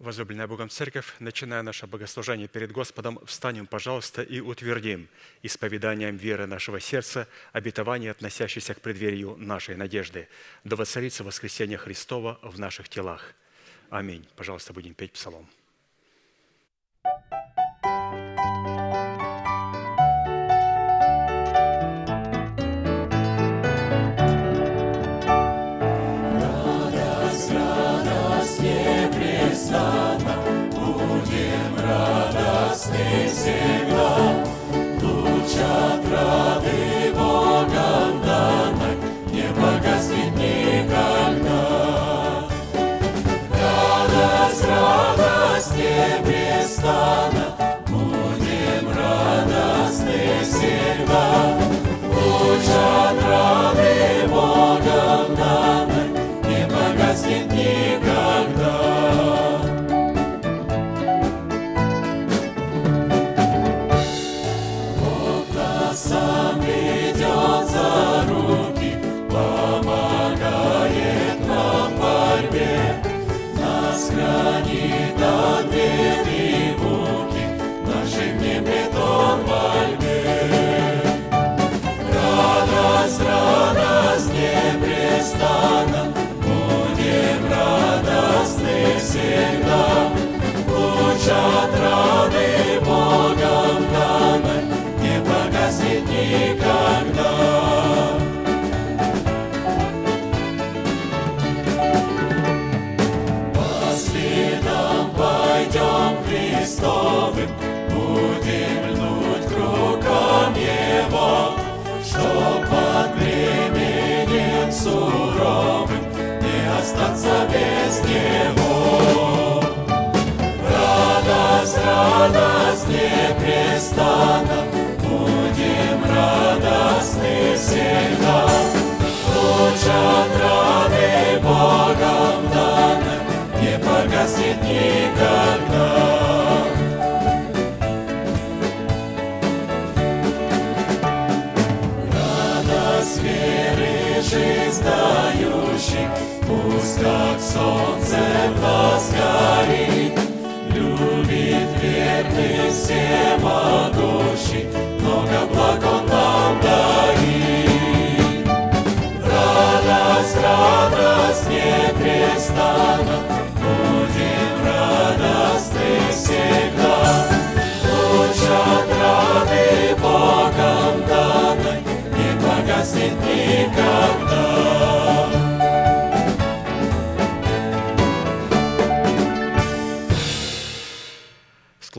Возлюбленная Богом Церковь, начиная наше богослужение перед Господом, встанем, пожалуйста, и утвердим исповеданием веры нашего сердца обетование, относящееся к преддверию нашей надежды. Да воцарится воскресение Христова в наших телах. Аминь. Пожалуйста, будем петь псалом. непрестанно радостны всегда. Луч отрады Богом данной не погаснет никогда. Радость, радость непрестанно будем радостны всегда. Луч отрады Богом остаться без Него. Радость, радость непрестанно, будем радостны всегда. Луч отрады Богом данной не погаснет никогда. Как солнце горит, любит верный всемогущий, много благ он нам дарит. Радость, радость непрестанно, будем радостны всегда. Луч отрады Богом данной не погаснет никогда.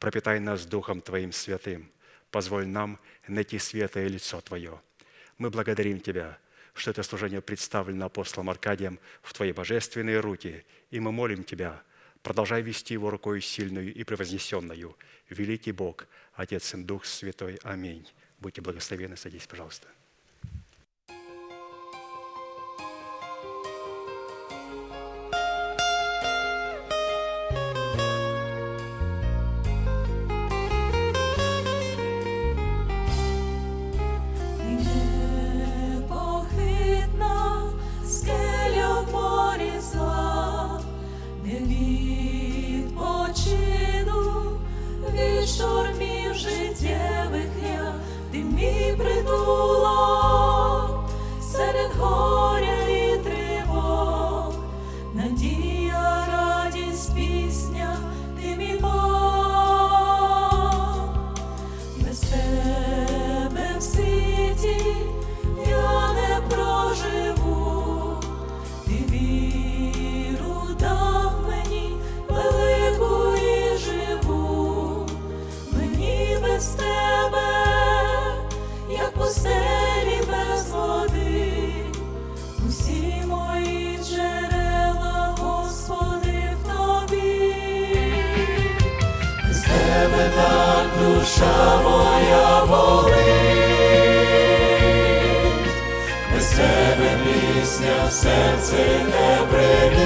пропитай нас Духом Твоим святым, позволь нам найти светлое лицо Твое. Мы благодарим Тебя, что это служение представлено апостолом Аркадием в Твои божественные руки, и мы молим Тебя, продолжай вести его рукой сильную и превознесенную. Великий Бог, Отец и Дух Святой. Аминь. Будьте благословенны. Садись, пожалуйста. soul. Душа моя болить, без тебе пісня в серці не приліт,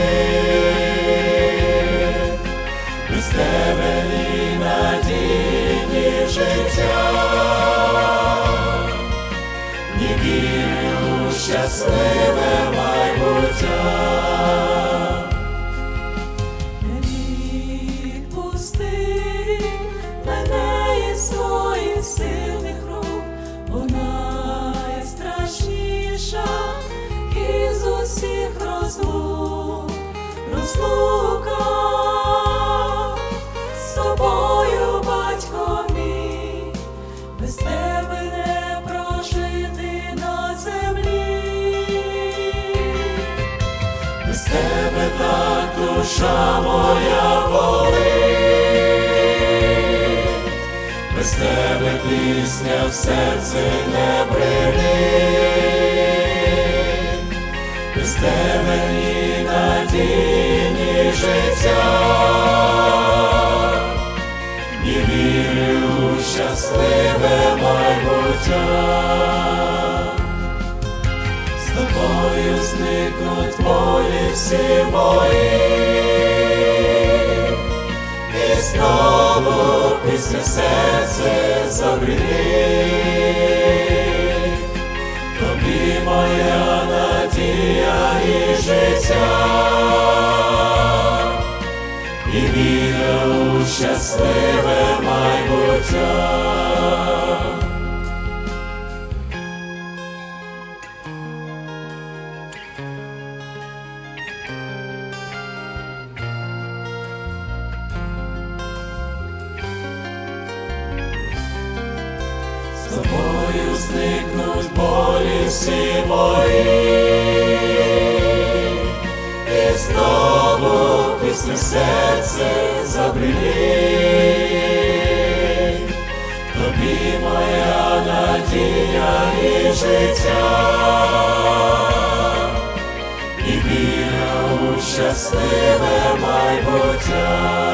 без тебе ні надії, ні життя, ні віри у щасливе майбуття. Розлука з тобою, батько мій, без тебе не прожити на землі. Без тебе так душа моя болить, без тебе пісня в серці не брилить, без тебе ні надії, життя, ні віри у щасливе майбуття. З тобою зникнуть болі всі мої, і знову після серце забринить. Тобі моя надія і життя, і віра у щасливе майбуття. З тобою зникнуть болі всі мої, після серце забринить. Тобі моя надія і життя, і віра у щасливе майбуття.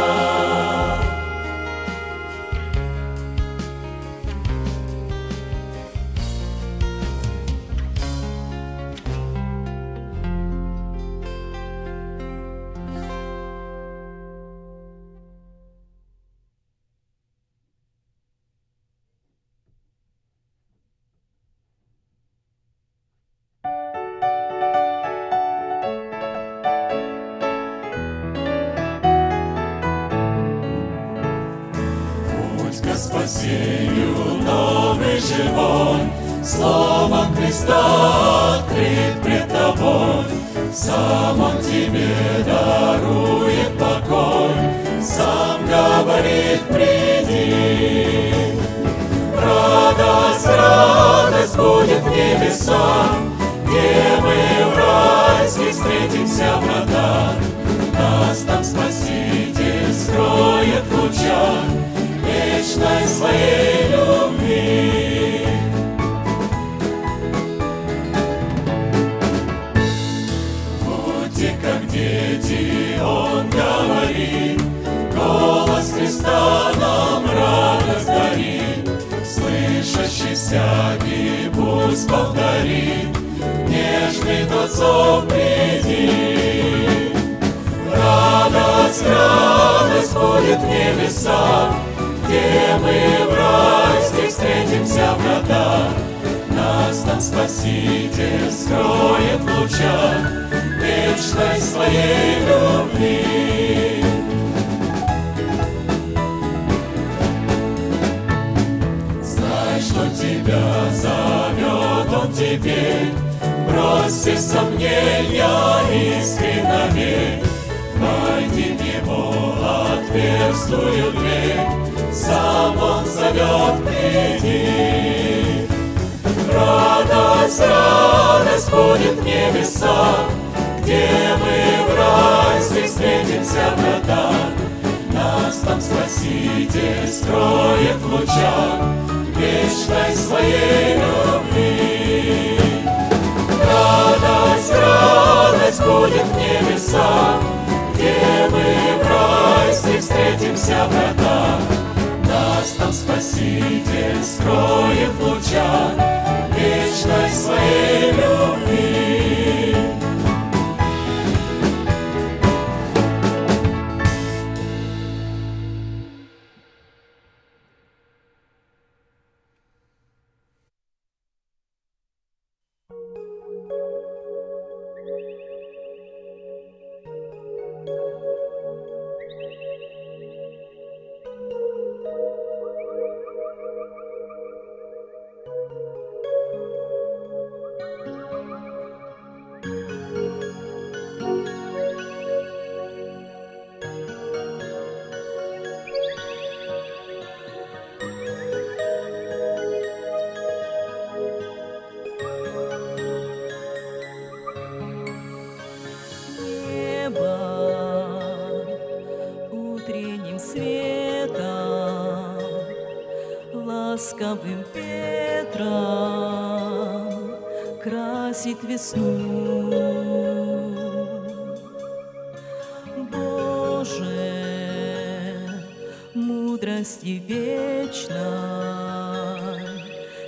милости вечной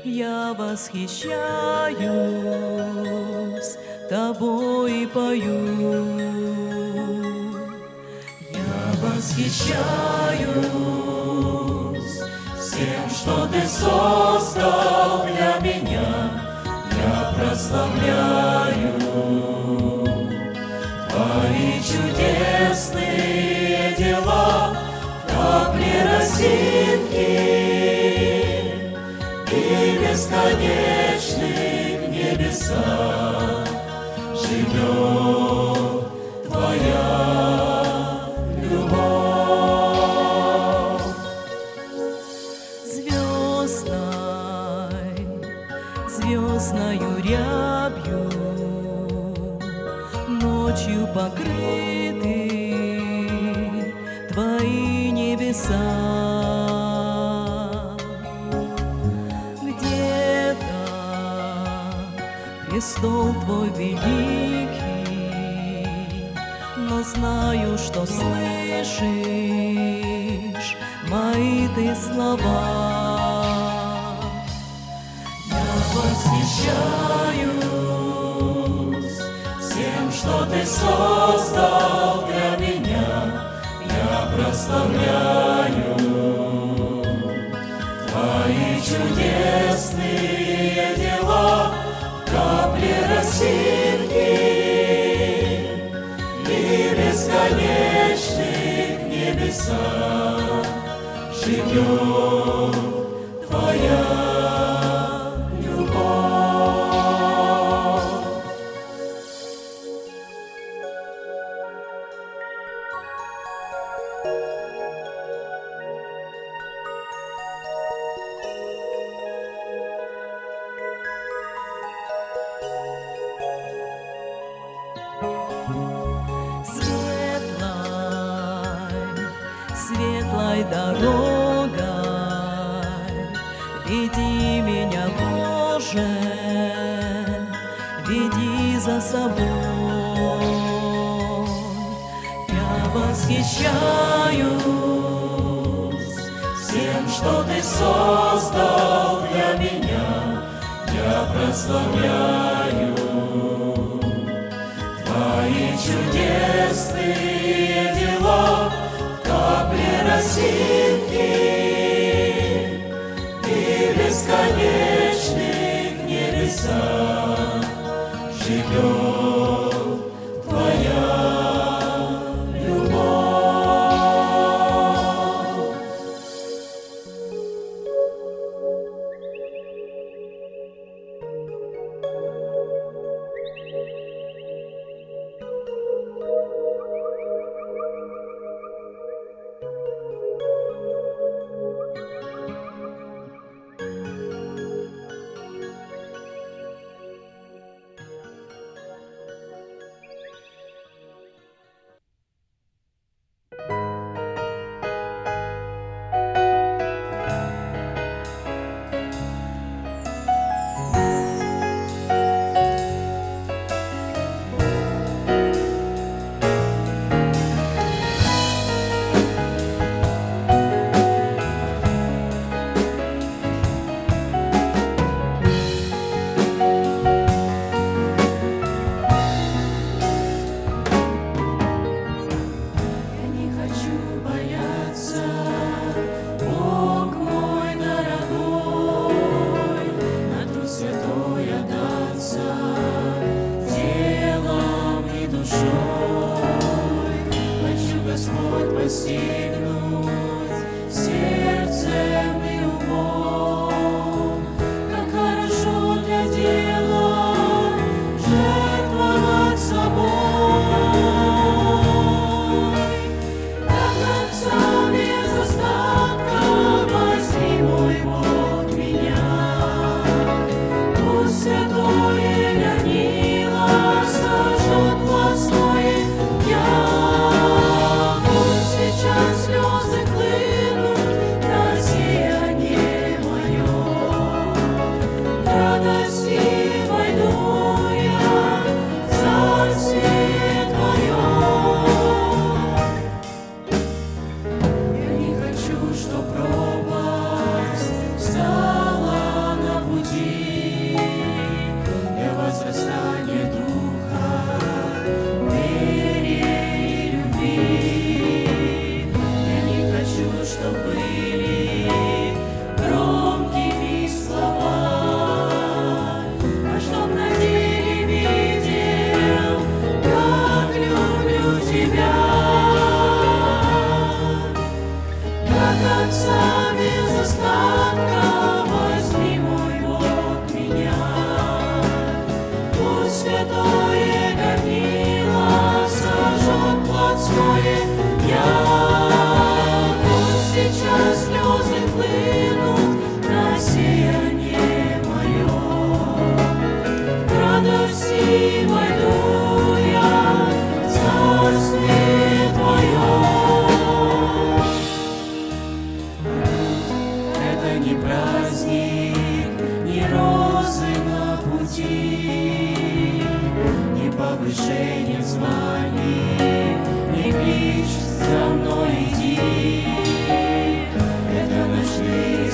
я восхищаюсь тобой и пою. Я восхищаюсь всем, что ты создал для меня. Я прославляю твои чудесные бесконечных небесах живет. чудесные дела в капле росинки и бесконечных небесах живет.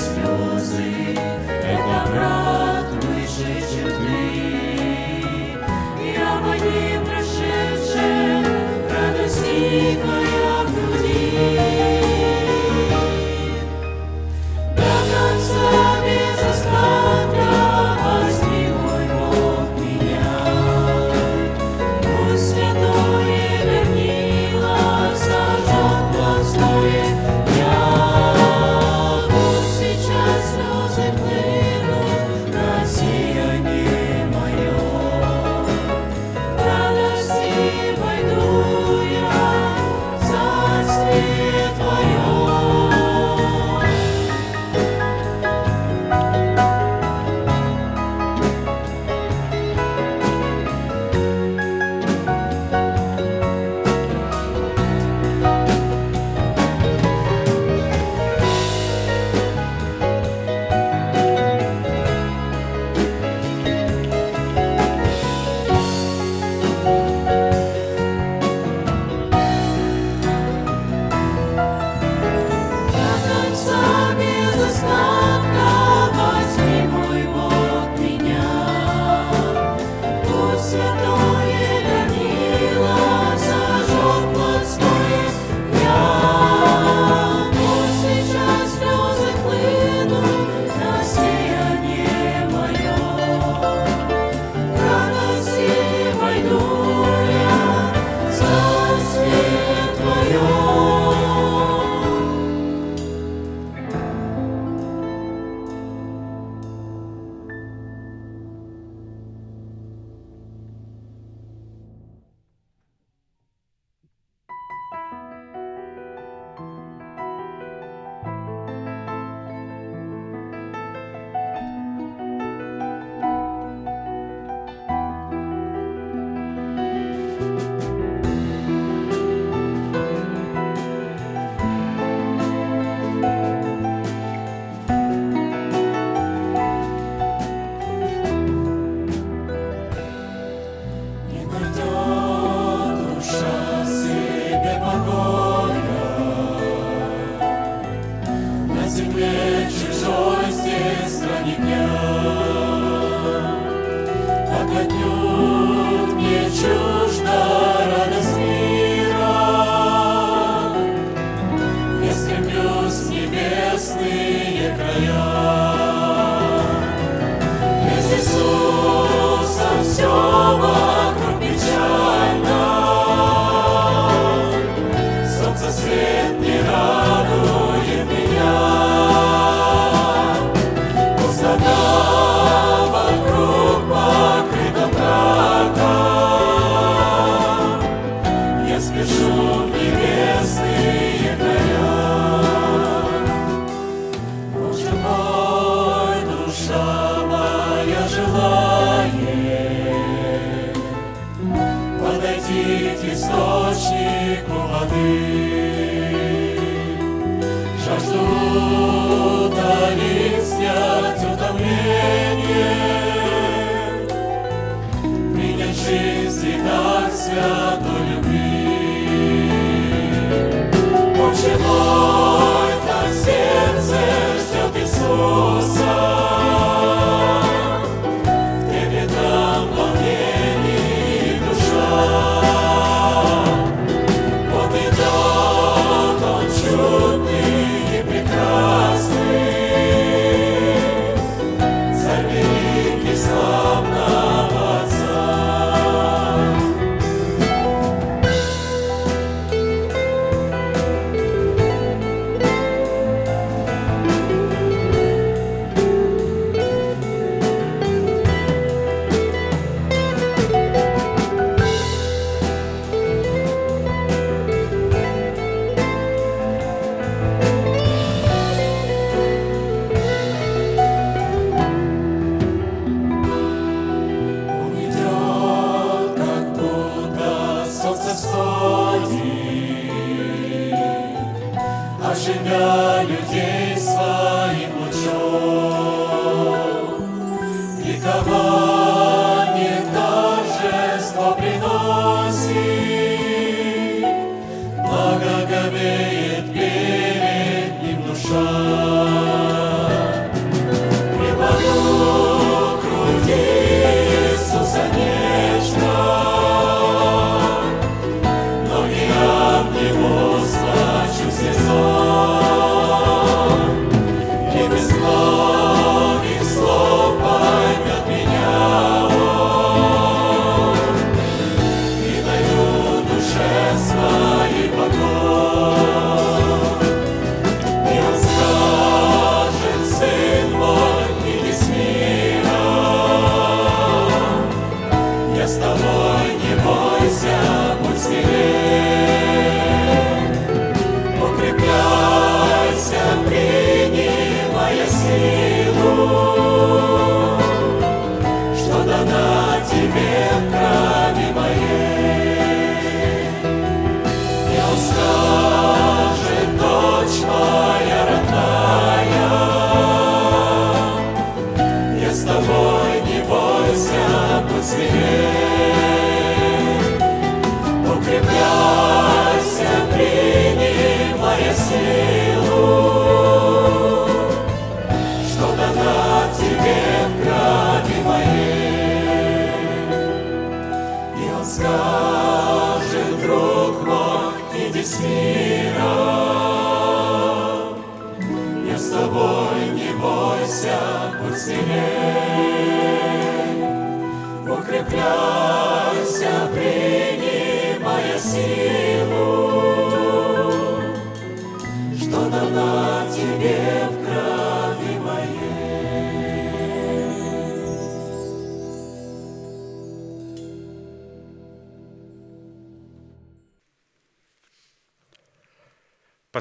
It's flows. Так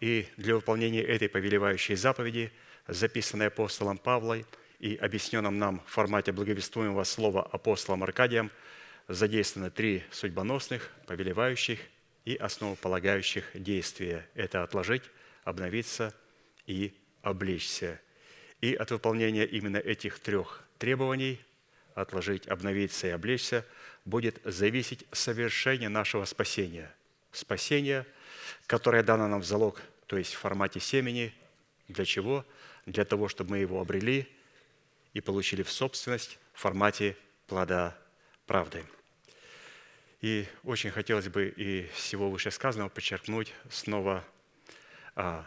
и для выполнения этой повелевающей заповеди, записанной апостолом Павлой и объясненном нам в формате благовествуемого слова апостолом Аркадием, задействованы три судьбоносных, повелевающих и основополагающих действия. Это отложить, обновиться и облечься. И от выполнения именно этих трех требований – отложить, обновиться и облечься – будет зависеть совершение нашего спасения. Спасение – которое дано нам в залог, то есть в формате семени. Для чего? Для того, чтобы мы его обрели и получили в собственность в формате плода правды. И очень хотелось бы и всего вышесказанного подчеркнуть снова а,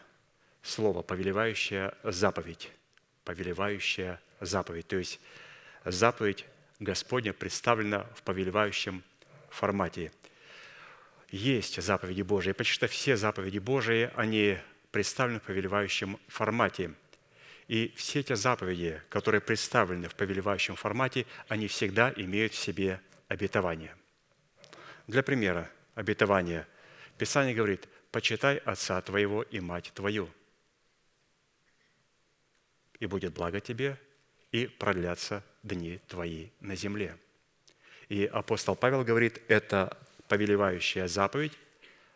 слово «повелевающая заповедь». Повелевающая заповедь. То есть заповедь Господня представлена в повелевающем формате – есть заповеди Божии. Почти все заповеди Божии, они представлены в повелевающем формате. И все эти заповеди, которые представлены в повелевающем формате, они всегда имеют в себе обетование. Для примера, обетование. Писание говорит, «Почитай отца твоего и мать твою, и будет благо тебе, и продлятся дни твои на земле». И апостол Павел говорит, это повелевающая заповедь,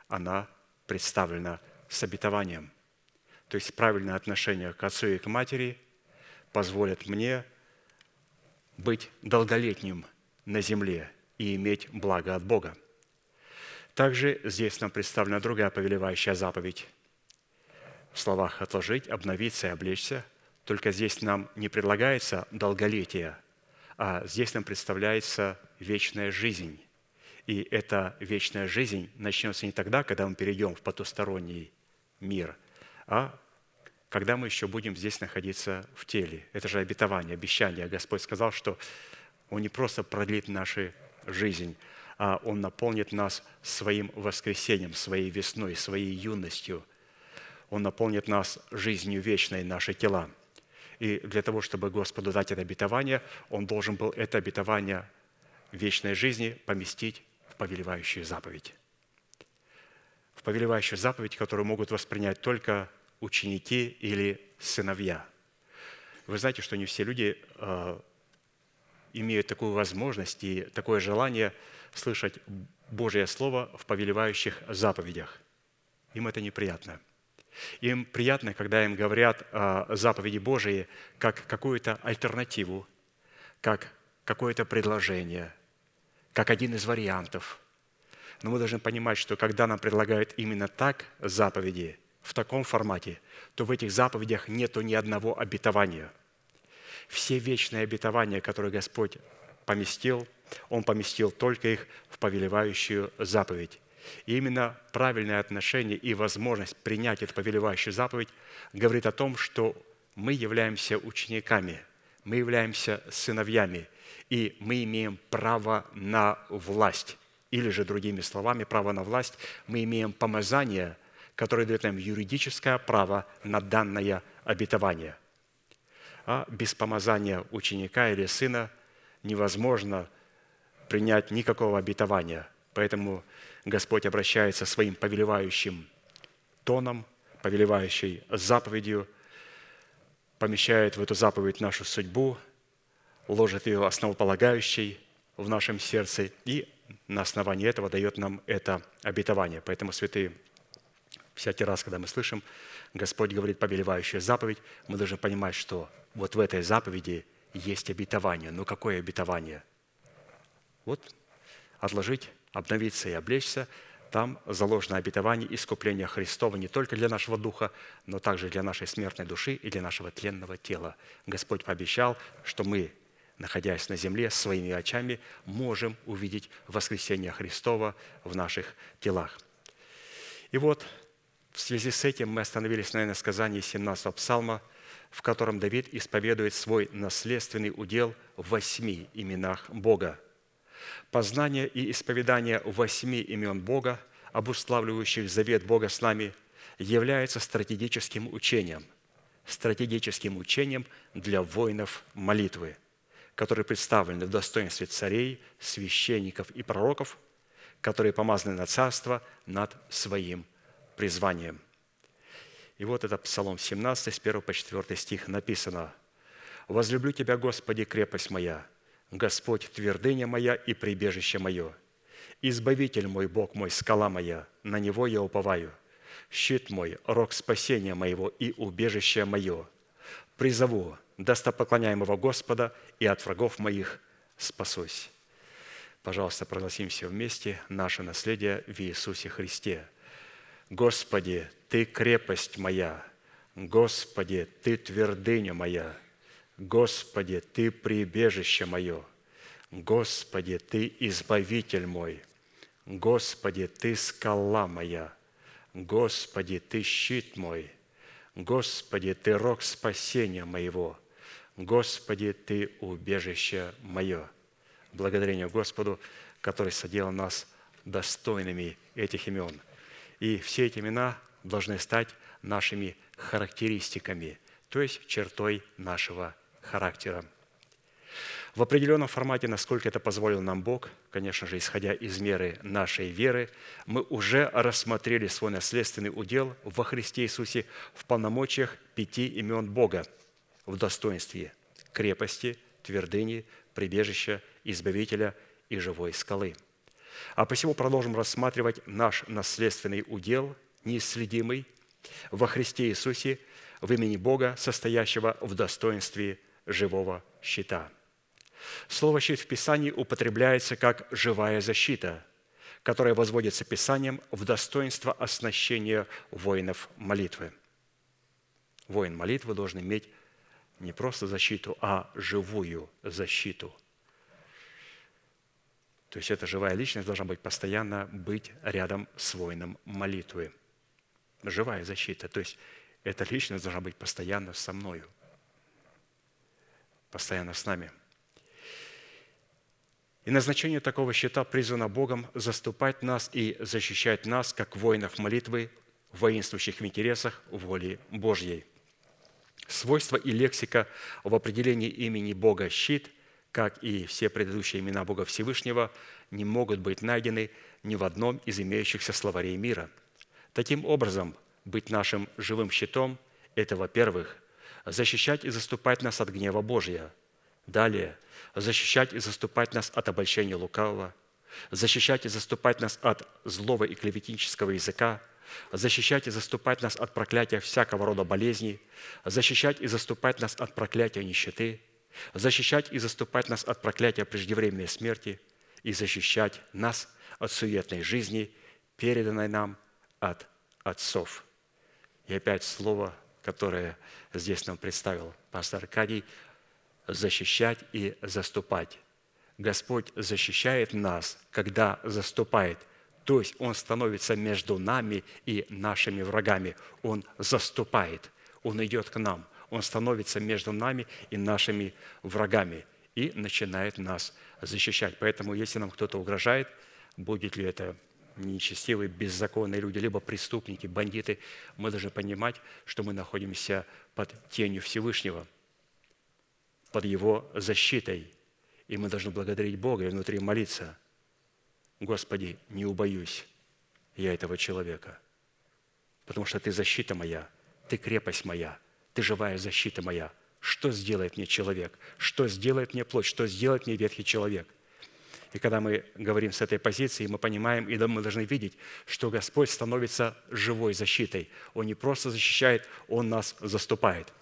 она представлена с обетованием. То есть правильное отношение к отцу и к матери позволит мне быть долголетним на земле и иметь благо от Бога. Также здесь нам представлена другая повелевающая заповедь. В словах «отложить», «обновиться» и «облечься». Только здесь нам не предлагается долголетие, а здесь нам представляется вечная жизнь. И эта вечная жизнь начнется не тогда, когда мы перейдем в потусторонний мир, а когда мы еще будем здесь находиться в теле. Это же обетование, обещание. Господь сказал, что Он не просто продлит нашу жизнь, а Он наполнит нас своим воскресением, своей весной, своей юностью. Он наполнит нас жизнью вечной, наши тела. И для того, чтобы Господу дать это обетование, Он должен был это обетование вечной жизни поместить повелевающую заповедь. В повелевающую заповедь, которую могут воспринять только ученики или сыновья. Вы знаете, что не все люди э, имеют такую возможность и такое желание слышать Божье Слово в повелевающих заповедях. Им это неприятно. Им приятно, когда им говорят о заповеди Божией как какую-то альтернативу, как какое-то предложение, как один из вариантов. Но мы должны понимать, что когда нам предлагают именно так заповеди, в таком формате, то в этих заповедях нету ни одного обетования. Все вечные обетования, которые Господь поместил, Он поместил только их в повелевающую заповедь. И именно правильное отношение и возможность принять эту повелевающую заповедь говорит о том, что мы являемся учениками, мы являемся сыновьями, и мы имеем право на власть. Или же, другими словами, право на власть, мы имеем помазание, которое дает нам юридическое право на данное обетование. А без помазания ученика или сына невозможно принять никакого обетования. Поэтому Господь обращается своим повелевающим тоном, повелевающей заповедью, помещает в эту заповедь нашу судьбу, ложит ее основополагающей в нашем сердце и на основании этого дает нам это обетование. Поэтому, святые, всякий раз, когда мы слышим, Господь говорит повелевающая заповедь, мы должны понимать, что вот в этой заповеди есть обетование. Но какое обетование? Вот отложить, обновиться и облечься, там заложено обетование искупления Христова не только для нашего духа, но также для нашей смертной души и для нашего тленного тела. Господь пообещал, что мы находясь на земле, своими очами можем увидеть воскресение Христова в наших телах. И вот в связи с этим мы остановились на сказании 17 псалма, в котором Давид исповедует свой наследственный удел в восьми именах Бога. Познание и исповедание восьми имен Бога, обуславливающих завет Бога с нами, является стратегическим учением, стратегическим учением для воинов молитвы – которые представлены в достоинстве царей, священников и пророков, которые помазаны на царство над своим призванием. И вот это Псалом 17, с 1 по 4 стих написано. «Возлюблю Тебя, Господи, крепость моя, Господь, твердыня моя и прибежище мое, Избавитель мой, Бог мой, скала моя, на Него я уповаю, щит мой, рог спасения моего и убежище мое. Призову, достопоклоняемого Господа, и от врагов моих спасусь». Пожалуйста, прогласим все вместе наше наследие в Иисусе Христе. Господи, Ты крепость моя, Господи, Ты твердыня моя, Господи, Ты прибежище мое, Господи, Ты избавитель мой, Господи, Ты скала моя, Господи, Ты щит мой, Господи, Ты рог спасения моего – Господи, Ты убежище мое. Благодарение Господу, который соделал нас достойными этих имен. И все эти имена должны стать нашими характеристиками, то есть чертой нашего характера. В определенном формате, насколько это позволил нам Бог, конечно же, исходя из меры нашей веры, мы уже рассмотрели свой наследственный удел во Христе Иисусе в полномочиях пяти имен Бога – в достоинстве крепости, твердыни, прибежища, избавителя и живой скалы. А посему продолжим рассматривать наш наследственный удел, неисследимый, во Христе Иисусе, в имени Бога, состоящего в достоинстве живого щита. Слово «щит» в Писании употребляется как «живая защита», которая возводится Писанием в достоинство оснащения воинов молитвы. Воин молитвы должен иметь не просто защиту, а живую защиту. То есть эта живая личность должна быть постоянно быть рядом с воином молитвы. Живая защита. То есть эта личность должна быть постоянно со мною. Постоянно с нами. И назначение такого щита призвано Богом заступать нас и защищать нас, как воинов молитвы, воинствующих в интересах воли Божьей – Свойства и лексика в определении имени Бога «щит», как и все предыдущие имена Бога Всевышнего, не могут быть найдены ни в одном из имеющихся словарей мира. Таким образом, быть нашим живым щитом – это, во-первых, защищать и заступать нас от гнева Божия. Далее, защищать и заступать нас от обольщения лукавого, защищать и заступать нас от злого и клеветнического языка, защищать и заступать нас от проклятия всякого рода болезней, защищать и заступать нас от проклятия нищеты, защищать и заступать нас от проклятия преждевременной смерти и защищать нас от суетной жизни, переданной нам от отцов. И опять слово, которое здесь нам представил пастор Аркадий, защищать и заступать. Господь защищает нас, когда заступает. То есть Он становится между нами и нашими врагами. Он заступает. Он идет к нам. Он становится между нами и нашими врагами и начинает нас защищать. Поэтому, если нам кто-то угрожает, будет ли это нечестивые, беззаконные люди, либо преступники, бандиты, мы должны понимать, что мы находимся под тенью Всевышнего, под Его защитой. И мы должны благодарить Бога и внутри молиться. Господи, не убоюсь я этого человека, потому что Ты защита моя, Ты крепость моя, Ты живая защита моя. Что сделает мне человек? Что сделает мне плоть? Что сделает мне ветхий человек? И когда мы говорим с этой позиции, мы понимаем, и мы должны видеть, что Господь становится живой защитой. Он не просто защищает, Он нас заступает.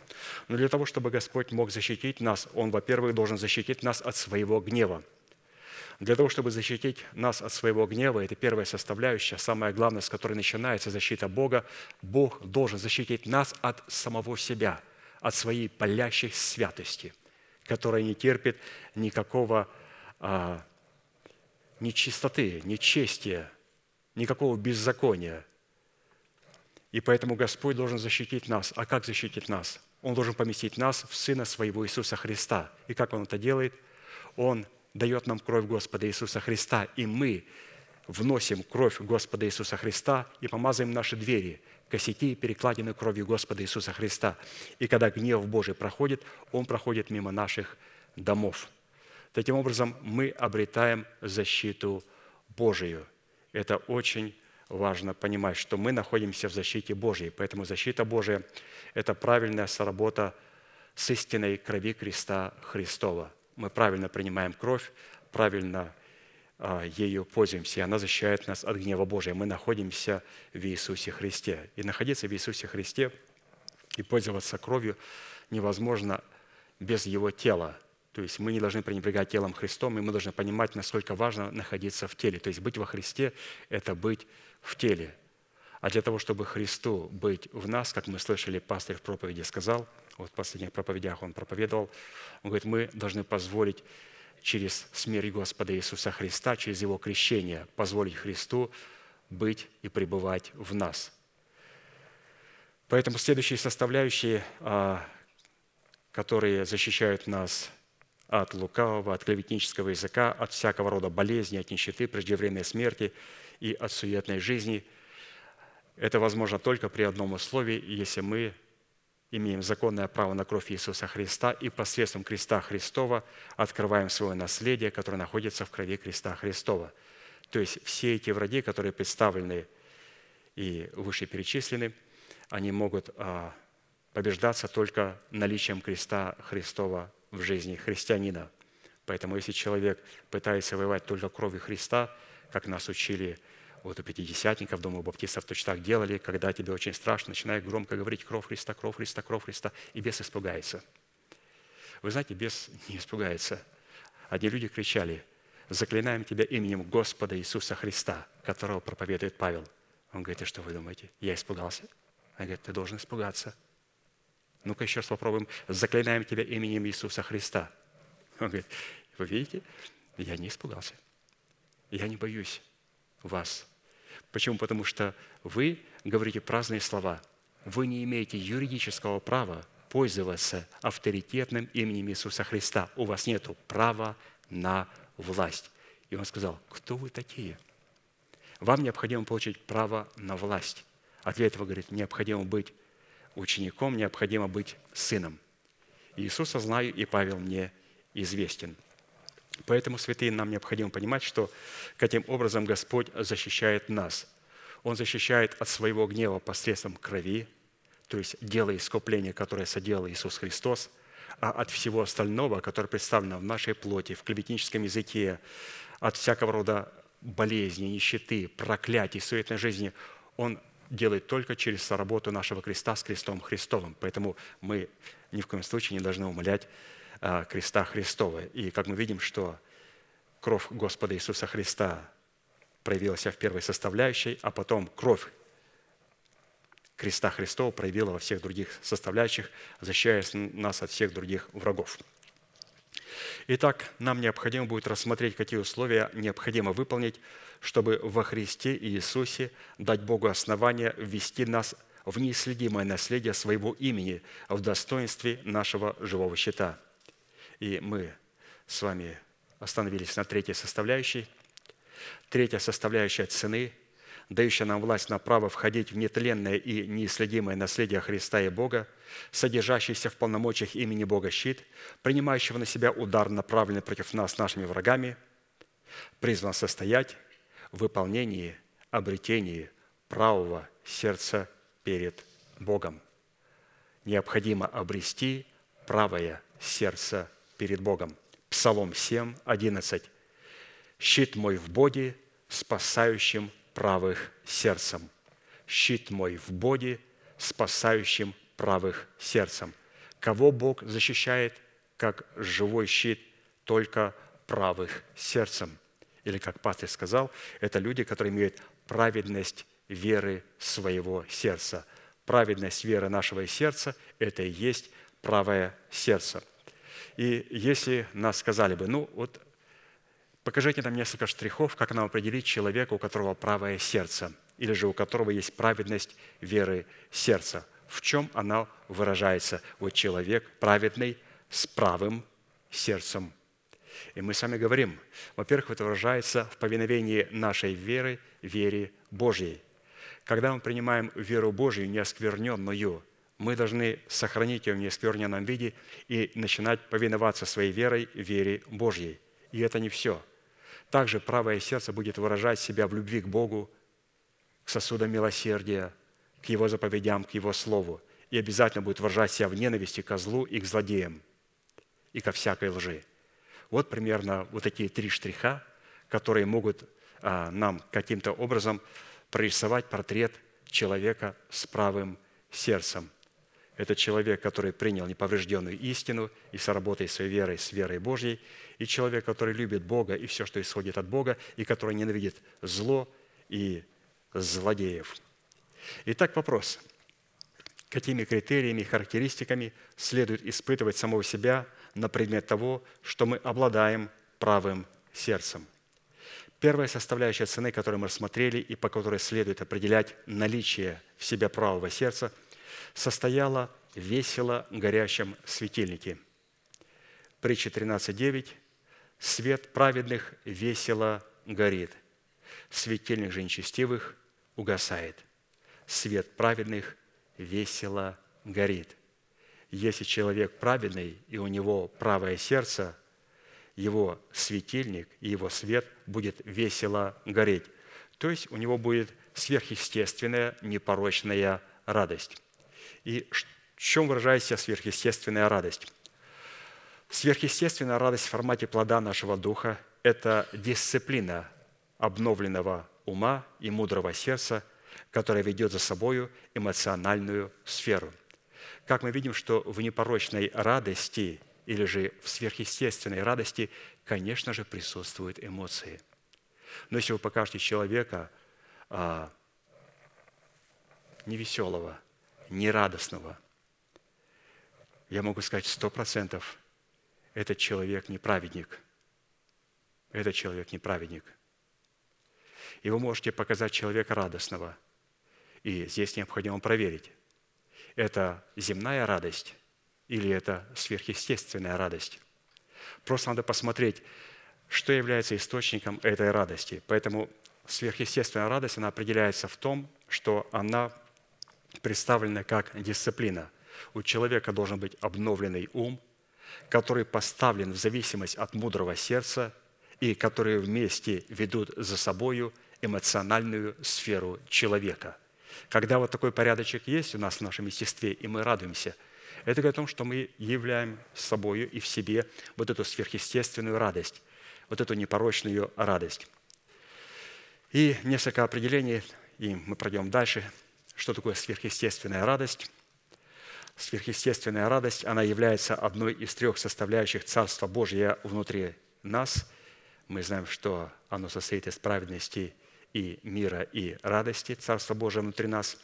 Но для того, чтобы Господь мог защитить нас, Он, во-первых, должен защитить нас от своего гнева. Для того, чтобы защитить нас от своего гнева, это первая составляющая, самое главное, с которой начинается защита Бога, Бог должен защитить нас от самого себя, от своей палящей святости, которая не терпит никакого а, нечистоты, нечестия, никакого беззакония. И поэтому Господь должен защитить нас. А как защитить нас? Он должен поместить нас в Сына Своего Иисуса Христа. И как Он это делает? Он дает нам кровь Господа Иисуса Христа, и мы вносим кровь Господа Иисуса Христа и помазываем наши двери, косяки, перекладины кровью Господа Иисуса Христа. И когда гнев Божий проходит, он проходит мимо наших домов – Таким образом, мы обретаем защиту Божию. Это очень важно понимать, что мы находимся в защите Божьей. Поэтому защита Божия – это правильная соработа с истинной крови креста Христова. Мы правильно принимаем кровь, правильно а, ею пользуемся, и она защищает нас от гнева Божия. Мы находимся в Иисусе Христе. И находиться в Иисусе Христе и пользоваться кровью невозможно без Его тела – то есть мы не должны пренебрегать телом Христом, и мы должны понимать, насколько важно находиться в теле. То есть быть во Христе – это быть в теле. А для того, чтобы Христу быть в нас, как мы слышали, пастырь в проповеди сказал, вот в последних проповедях он проповедовал, он говорит, мы должны позволить через смерть Господа Иисуса Христа, через Его крещение, позволить Христу быть и пребывать в нас. Поэтому следующие составляющие, а, которые защищают нас от лукавого, от клеветнического языка, от всякого рода болезни, от нищеты, преждевременной смерти и от суетной жизни. Это возможно только при одном условии, если мы имеем законное право на кровь Иисуса Христа и посредством креста Христова открываем свое наследие, которое находится в крови креста Христова. То есть все эти враги, которые представлены и вышеперечислены, они могут а, побеждаться только наличием креста Христова в жизни христианина. Поэтому если человек пытается воевать только кровью Христа, как нас учили вот у пятидесятников, думаю, баптистов точно так делали, когда тебе очень страшно, начинай громко говорить «Кровь Христа, кровь Христа, кровь Христа», и бес испугается. Вы знаете, бес не испугается. Одни люди кричали «Заклинаем тебя именем Господа Иисуса Христа», которого проповедует Павел. Он говорит, и что вы думаете? Я испугался. Он говорит, ты должен испугаться – ну-ка еще раз попробуем. Заклинаем тебя именем Иисуса Христа. Он говорит, вы видите, я не испугался. Я не боюсь вас. Почему? Потому что вы говорите праздные слова. Вы не имеете юридического права пользоваться авторитетным именем Иисуса Христа. У вас нет права на власть. И он сказал, кто вы такие? Вам необходимо получить право на власть. А для этого, говорит, необходимо быть учеником необходимо быть сыном. Иисуса знаю, и Павел мне известен. Поэтому, святые, нам необходимо понимать, что каким образом Господь защищает нас. Он защищает от своего гнева посредством крови, то есть дело искупления, которое соделал Иисус Христос, а от всего остального, которое представлено в нашей плоти, в клеветническом языке, от всякого рода болезни, нищеты, проклятий, суетной жизни, Он делает только через работу нашего креста с крестом Христовым. Поэтому мы ни в коем случае не должны умолять креста Христова. И как мы видим, что кровь Господа Иисуса Христа проявилась в первой составляющей, а потом кровь креста Христова проявила во всех других составляющих, защищая нас от всех других врагов. Итак, нам необходимо будет рассмотреть, какие условия необходимо выполнить, чтобы во Христе Иисусе дать Богу основание ввести нас в неисследимое наследие своего имени в достоинстве нашего живого щита. И мы с вами остановились на третьей составляющей. Третья составляющая цены – дающая нам власть на право входить в нетленное и неисследимое наследие Христа и Бога, содержащийся в полномочиях имени Бога щит, принимающего на себя удар, направленный против нас нашими врагами, призван состоять в выполнении, обретении правого сердца перед Богом. Необходимо обрести правое сердце перед Богом. Псалом 7, 11. «Щит мой в Боге, спасающим правых сердцем. Щит мой в Боге, спасающим правых сердцем. Кого Бог защищает, как живой щит, только правых сердцем. Или, как пастор сказал, это люди, которые имеют праведность веры своего сердца. Праведность веры нашего сердца – это и есть правое сердце. И если нас сказали бы, ну вот Покажите нам несколько штрихов, как нам определить человека, у которого правое сердце, или же у которого есть праведность веры сердца. В чем она выражается? Вот человек праведный с правым сердцем. И мы сами говорим, во-первых, это выражается в повиновении нашей веры, вере Божьей. Когда мы принимаем веру Божью, неоскверненную, мы должны сохранить ее в неоскверненном виде и начинать повиноваться своей верой, вере Божьей. И это не все – также правое сердце будет выражать себя в любви к Богу, к сосудам милосердия, к Его заповедям, к Его Слову. И обязательно будет выражать себя в ненависти к злу и к злодеям, и ко всякой лжи. Вот примерно вот такие три штриха, которые могут а, нам каким-то образом прорисовать портрет человека с правым сердцем. Это человек, который принял неповрежденную истину и соработает своей верой с верой Божьей, и человек, который любит Бога и все, что исходит от Бога, и который ненавидит зло и злодеев. Итак, вопрос. Какими критериями и характеристиками следует испытывать самого себя на предмет того, что мы обладаем правым сердцем? Первая составляющая цены, которую мы рассмотрели и по которой следует определять наличие в себе правого сердца – состояла весело горящем светильнике. Притча 13.9. «Свет праведных весело горит, светильник же нечестивых угасает. Свет праведных весело горит». Если человек праведный, и у него правое сердце, его светильник и его свет будет весело гореть. То есть у него будет сверхъестественная, непорочная радость. И в чем выражается сверхъестественная радость? Сверхъестественная радость в формате плода нашего духа – это дисциплина обновленного ума и мудрого сердца, которая ведет за собою эмоциональную сферу. Как мы видим, что в непорочной радости или же в сверхъестественной радости, конечно же, присутствуют эмоции. Но если вы покажете человека а, невеселого, нерадостного. Я могу сказать сто процентов, этот человек не праведник. Этот человек не праведник. И вы можете показать человека радостного. И здесь необходимо проверить, это земная радость или это сверхъестественная радость. Просто надо посмотреть, что является источником этой радости. Поэтому сверхъестественная радость, она определяется в том, что она представлена как дисциплина. У человека должен быть обновленный ум, который поставлен в зависимость от мудрого сердца и которые вместе ведут за собою эмоциональную сферу человека. Когда вот такой порядочек есть у нас в нашем естестве, и мы радуемся, это говорит о том, что мы являем собою и в себе вот эту сверхъестественную радость, вот эту непорочную радость. И несколько определений, и мы пройдем дальше. Что такое сверхъестественная радость? Сверхъестественная радость, она является одной из трех составляющих Царства Божия внутри нас. Мы знаем, что оно состоит из праведности и мира, и радости, Царство Божие внутри нас.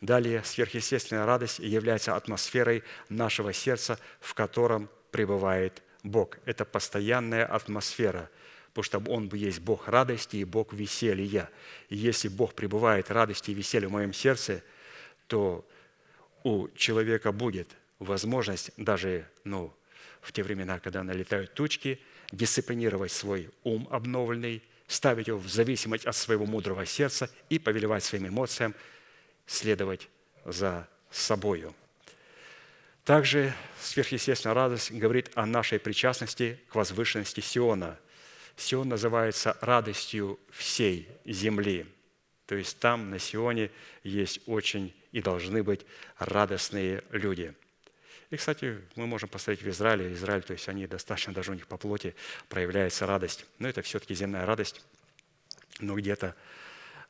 Далее, сверхъестественная радость является атмосферой нашего сердца, в котором пребывает Бог. Это постоянная атмосфера, потому что Он есть Бог радости и Бог веселья. И если Бог пребывает радости и веселья в моем сердце, то у человека будет возможность даже ну, в те времена, когда налетают тучки, дисциплинировать свой ум обновленный, ставить его в зависимость от своего мудрого сердца и повелевать своим эмоциям, следовать за собою. Также сверхъестественная радость говорит о нашей причастности к возвышенности Сиона. Сион называется радостью всей земли. То есть там, на Сионе, есть очень и должны быть радостные люди. И, кстати, мы можем посмотреть в Израиле. Израиль, то есть они достаточно, даже у них по плоти проявляется радость. Но это все-таки земная радость. Но где-то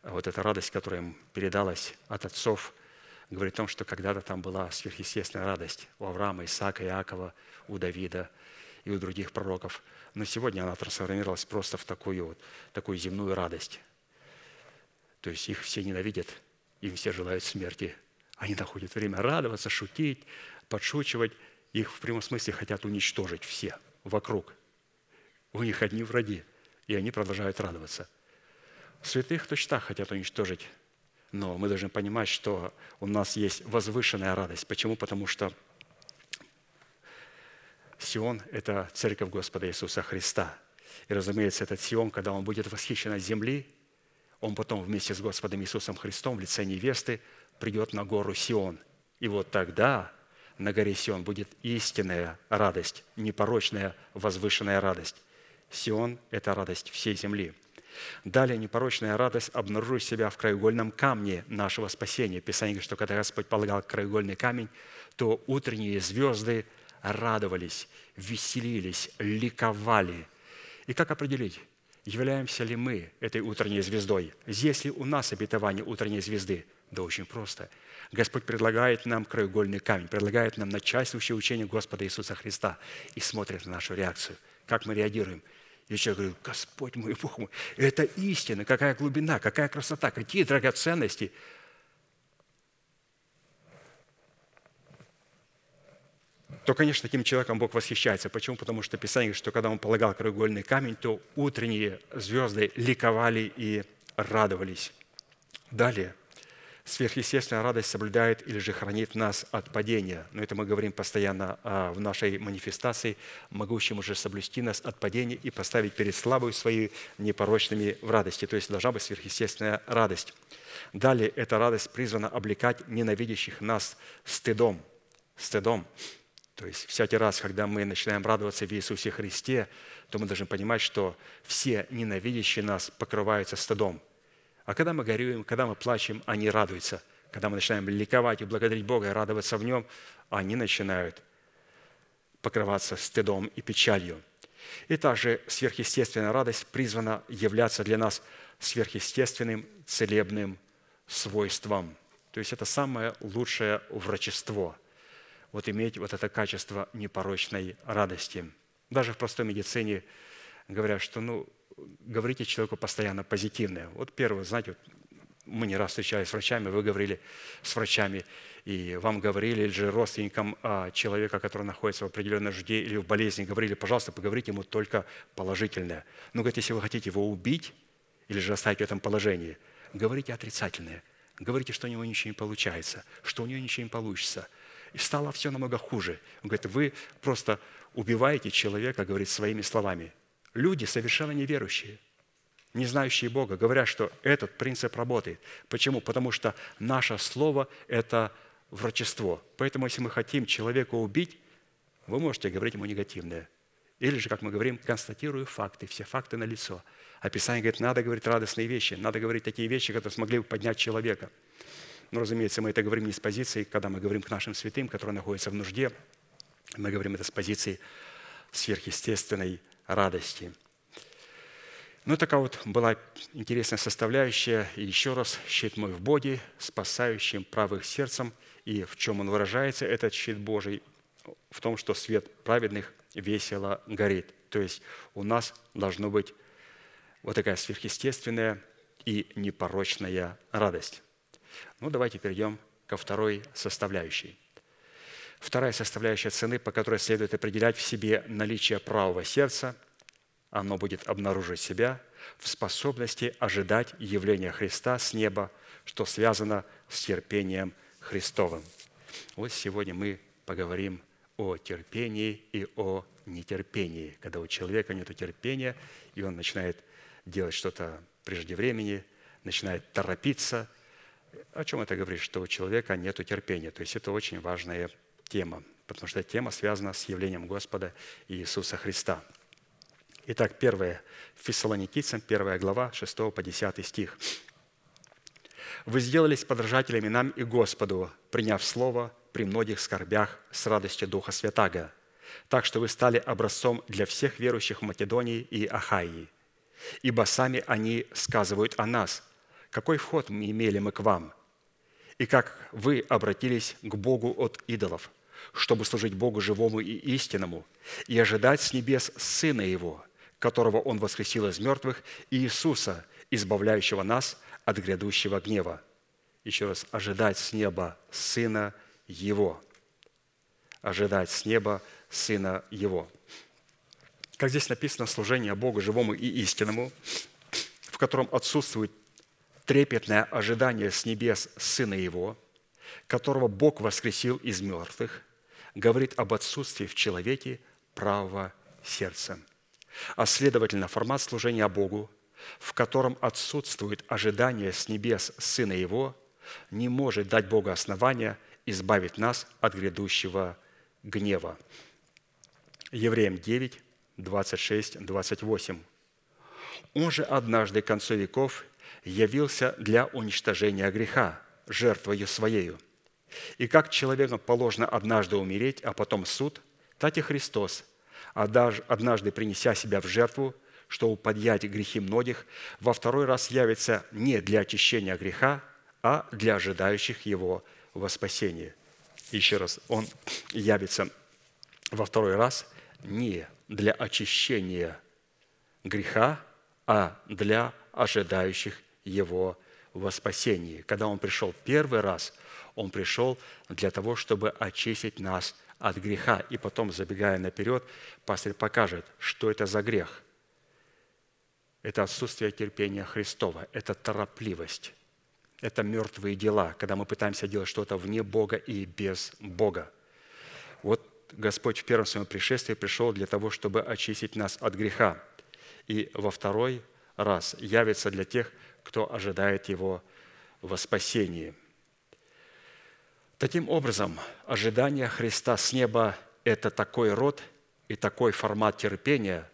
вот эта радость, которая им передалась от отцов, говорит о том, что когда-то там была сверхъестественная радость у Авраама, Исаака, Иакова, у Давида и у других пророков. Но сегодня она трансформировалась просто в такую, вот, такую земную радость. То есть их все ненавидят – им все желают смерти. Они находят время радоваться, шутить, подшучивать. Их в прямом смысле хотят уничтожить все вокруг. У них одни враги, и они продолжают радоваться. Святых точно так хотят уничтожить. Но мы должны понимать, что у нас есть возвышенная радость. Почему? Потому что Сион – это церковь Господа Иисуса Христа. И, разумеется, этот Сион, когда он будет восхищен от земли, он потом вместе с Господом Иисусом Христом в лице невесты придет на гору Сион. И вот тогда на горе Сион будет истинная радость, непорочная, возвышенная радость. Сион – это радость всей земли. Далее непорочная радость обнаружит себя в краеугольном камне нашего спасения. Писание говорит, что когда Господь полагал краеугольный камень, то утренние звезды радовались, веселились, ликовали. И как определить? Являемся ли мы этой утренней звездой? Есть ли у нас обетование утренней звезды? Да очень просто. Господь предлагает нам краеугольный камень, предлагает нам начальствующее учение Господа Иисуса Христа и смотрит на нашу реакцию. Как мы реагируем? И человек говорит, Господь мой, Бог мой, это истина, какая глубина, какая красота, какие драгоценности – то, конечно, таким человеком Бог восхищается. Почему? Потому что Писание говорит, что когда он полагал краеугольный камень, то утренние звезды ликовали и радовались. Далее. Сверхъестественная радость соблюдает или же хранит нас от падения. Но это мы говорим постоянно а, в нашей манифестации, могущим уже соблюсти нас от падения и поставить перед славой своей непорочными в радости. То есть должна быть сверхъестественная радость. Далее эта радость призвана облекать ненавидящих нас стыдом. Стыдом. То есть всякий раз, когда мы начинаем радоваться в Иисусе Христе, то мы должны понимать, что все ненавидящие нас покрываются стыдом. А когда мы горюем, когда мы плачем, они радуются. Когда мы начинаем ликовать и благодарить Бога и радоваться в Нем, они начинают покрываться стыдом и печалью. И также сверхъестественная радость призвана являться для нас сверхъестественным целебным свойством. То есть это самое лучшее врачество – вот иметь вот это качество непорочной радости. Даже в простой медицине говорят, что ну, говорите человеку постоянно позитивное. Вот первое, знаете, вот мы не раз встречались с врачами, вы говорили с врачами, и вам говорили, или же родственникам а, человека, который находится в определенной нужде или в болезни, говорили, пожалуйста, поговорите ему только положительное. Ну, говорит, если вы хотите его убить или же оставить в этом положении, говорите отрицательное. Говорите, что у него ничего не получается, что у него ничего не получится – и стало все намного хуже. Он говорит, вы просто убиваете человека, говорит, своими словами. Люди совершенно неверующие, не знающие Бога, говорят, что этот принцип работает. Почему? Потому что наше слово – это врачество. Поэтому, если мы хотим человека убить, вы можете говорить ему негативное. Или же, как мы говорим, констатирую факты, все факты на лицо. Описание говорит, надо говорить радостные вещи, надо говорить такие вещи, которые смогли бы поднять человека. Но, разумеется, мы это говорим не с позиции, когда мы говорим к нашим святым, которые находятся в нужде. Мы говорим это с позиции сверхъестественной радости. Ну, такая вот была интересная составляющая. И еще раз, щит мой в Боге, спасающим правых сердцем. И в чем он выражается, этот щит Божий? В том, что свет праведных весело горит. То есть у нас должно быть вот такая сверхъестественная и непорочная радость. Ну, давайте перейдем ко второй составляющей. Вторая составляющая цены, по которой следует определять в себе наличие правого сердца, оно будет обнаружить себя в способности ожидать явления Христа с неба, что связано с терпением Христовым. Вот сегодня мы поговорим о терпении и о нетерпении, когда у человека нет терпения, и он начинает делать что-то прежде времени, начинает торопиться. О чем это говорит? Что у человека нет терпения. То есть это очень важная тема, потому что тема связана с явлением Господа Иисуса Христа. Итак, первое, Фессалоникийцам, первая глава, 6 по 10 стих. «Вы сделались подражателями нам и Господу, приняв Слово при многих скорбях с радостью Духа Святаго, так что вы стали образцом для всех верующих в Македонии и Ахаии. Ибо сами они сказывают о нас, какой вход мы имели мы к вам, и как вы обратились к Богу от идолов, чтобы служить Богу живому и истинному, и ожидать с небес Сына Его, которого Он воскресил из мертвых, и Иисуса, избавляющего нас от грядущего гнева. Еще раз, ожидать с неба Сына Его. Ожидать с неба Сына Его. Как здесь написано, служение Богу живому и истинному, в котором отсутствует трепетное ожидание с небес Сына Его, которого Бог воскресил из мертвых, говорит об отсутствии в человеке правого сердца. А следовательно, формат служения Богу, в котором отсутствует ожидание с небес Сына Его, не может дать Богу основания избавить нас от грядущего гнева. Евреям 9, 26, 28. «Он же однажды к концу веков явился для уничтожения греха, жертвою Своею. И как человеком положено однажды умереть, а потом суд, так и Христос, однажды принеся себя в жертву, чтобы подъять грехи многих, во второй раз явится не для очищения греха, а для ожидающих его во спасение. Еще раз, Он явится во второй раз не для очищения греха, а для ожидающих его во спасении. Когда Он пришел первый раз, Он пришел для того, чтобы очистить нас от греха. И потом, забегая наперед, пастырь покажет, что это за грех. Это отсутствие терпения Христова, это торопливость, это мертвые дела, когда мы пытаемся делать что-то вне Бога и без Бога. Вот Господь в первом своем пришествии пришел для того, чтобы очистить нас от греха. И во второй раз явится для тех, кто ожидает Его во спасении. Таким образом, ожидание Христа с неба – это такой род и такой формат терпения,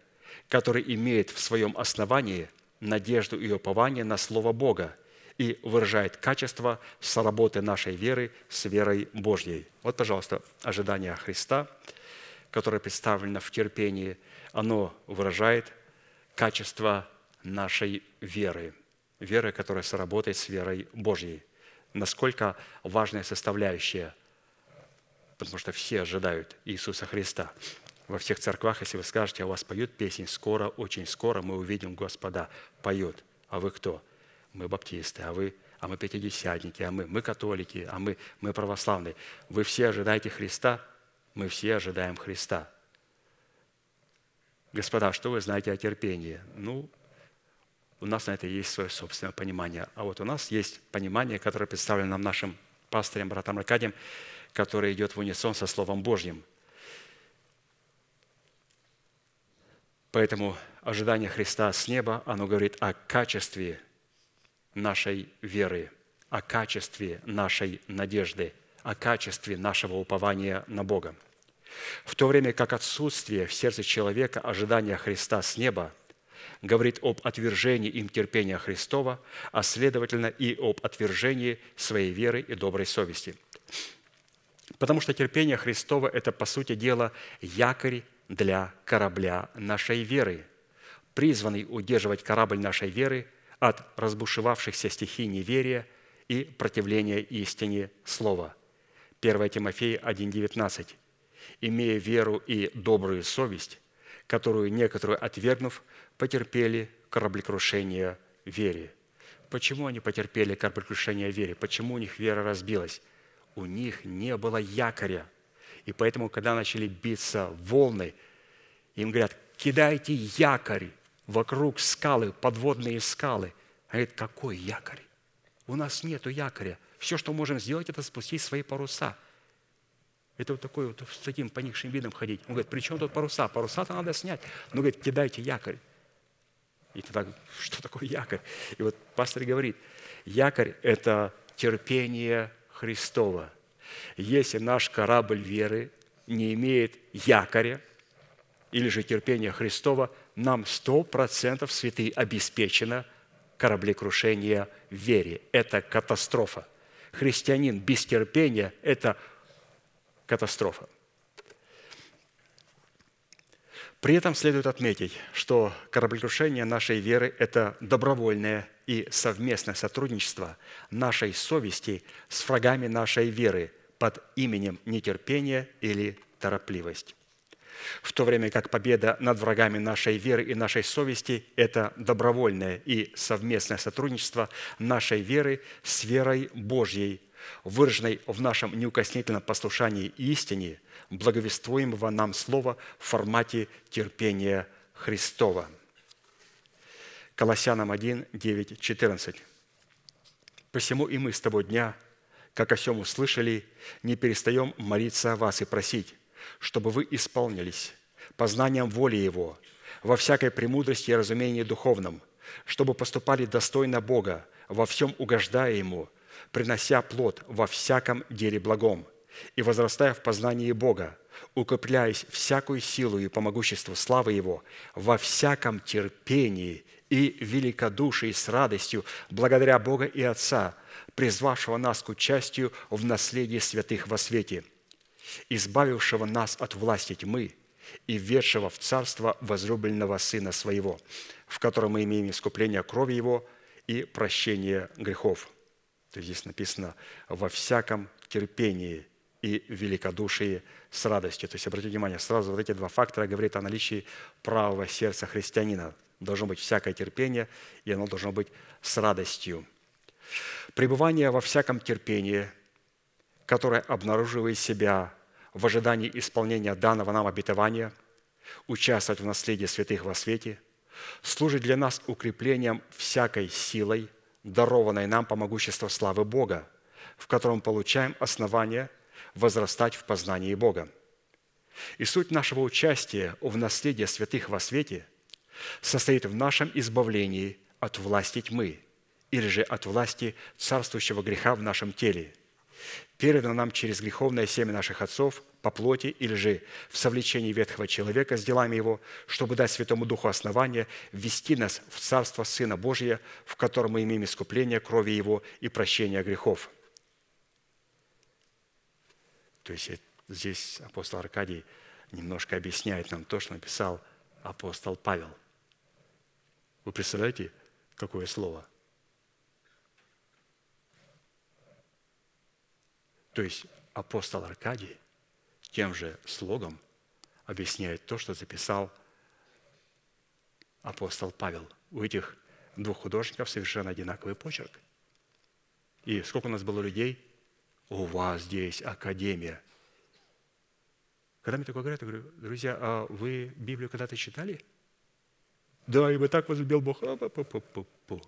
который имеет в своем основании надежду и упование на Слово Бога и выражает качество соработы нашей веры с верой Божьей. Вот, пожалуйста, ожидание Христа, которое представлено в терпении, оно выражает качество нашей веры, веры, которая сработает с верой Божьей. Насколько важная составляющая, потому что все ожидают Иисуса Христа. Во всех церквах, если вы скажете, а у вас поют песнь «Скоро, очень скоро мы увидим Господа», поют. А вы кто? Мы баптисты, а вы а мы пятидесятники, а мы, мы католики, а мы, мы православные. Вы все ожидаете Христа, мы все ожидаем Христа. Господа, что вы знаете о терпении? Ну, у нас на это есть свое собственное понимание. А вот у нас есть понимание, которое представлено нам нашим пастырем, братом Аркадием, которое идет в унисон со Словом Божьим. Поэтому ожидание Христа с неба, оно говорит о качестве нашей веры, о качестве нашей надежды, о качестве нашего упования на Бога. В то время как отсутствие в сердце человека ожидания Христа с неба говорит об отвержении им терпения Христова, а следовательно и об отвержении своей веры и доброй совести. Потому что терпение Христова – это, по сути дела, якорь для корабля нашей веры, призванный удерживать корабль нашей веры от разбушевавшихся стихий неверия и противления истине Слова. 1 Тимофея 1,19. «Имея веру и добрую совесть, которую некоторую отвергнув, потерпели кораблекрушение вере». Почему они потерпели кораблекрушение вере? Почему у них вера разбилась? У них не было якоря. И поэтому, когда начали биться волны, им говорят, кидайте якорь вокруг скалы, подводные скалы. А говорит, какой якорь? У нас нету якоря. Все, что можем сделать, это спустить свои паруса. Это вот такой вот с таким поникшим видом ходить. Он говорит, при чем тут паруса? Паруса-то надо снять. Ну, говорит, кидайте якорь. И тогда, что такое якорь? И вот пастор говорит, якорь – это терпение Христова. Если наш корабль веры не имеет якоря, или же терпения Христова, нам сто процентов святые обеспечено кораблекрушение в вере. Это катастрофа. Христианин без терпения – это катастрофа. При этом следует отметить, что кораблекрушение нашей веры – это добровольное и совместное сотрудничество нашей совести с врагами нашей веры под именем нетерпения или торопливость. В то время как победа над врагами нашей веры и нашей совести – это добровольное и совместное сотрудничество нашей веры с верой Божьей, выраженной в нашем неукоснительном послушании истине – благовествуемого нам слова в формате терпения Христова. Колоссянам 1, 9, 14. «Посему и мы с того дня, как о сем услышали, не перестаем молиться о вас и просить, чтобы вы исполнились познанием воли Его, во всякой премудрости и разумении духовном, чтобы поступали достойно Бога, во всем угождая Ему, принося плод во всяком деле благом, и возрастая в познании Бога, укрепляясь всякую силу и по могуществу славы Его, во всяком терпении и великодушии с радостью, благодаря Бога и Отца, призвавшего нас к участию в наследии святых во свете, избавившего нас от власти тьмы и введшего в царство возлюбленного Сына Своего, в котором мы имеем искупление крови Его и прощение грехов. То есть здесь написано «во всяком терпении и великодушии с радостью. То есть, обратите внимание, сразу вот эти два фактора говорят о наличии правого сердца христианина. Должно быть всякое терпение, и оно должно быть с радостью. Пребывание во всяком терпении, которое обнаруживает себя в ожидании исполнения данного нам обетования, участвовать в наследии святых во свете, служит для нас укреплением всякой силой, дарованной нам по могуществу славы Бога, в котором получаем основание – возрастать в познании Бога. И суть нашего участия в наследии святых во свете состоит в нашем избавлении от власти тьмы или же от власти царствующего греха в нашем теле, передано нам через греховное семя наших отцов по плоти или же в совлечении ветхого человека с делами его, чтобы дать Святому Духу основание ввести нас в Царство Сына Божия, в котором мы имеем искупление крови Его и прощение грехов – то есть здесь апостол Аркадий немножко объясняет нам то, что написал апостол Павел. Вы представляете, какое слово? То есть апостол Аркадий тем же слогом объясняет то, что записал апостол Павел. У этих двух художников совершенно одинаковый почерк. И сколько у нас было людей – у вас здесь академия. Когда мне такое говорят, я говорю, друзья, а вы Библию когда-то читали? Да, и вот так возлюбил Бог. А, пу, пу, пу.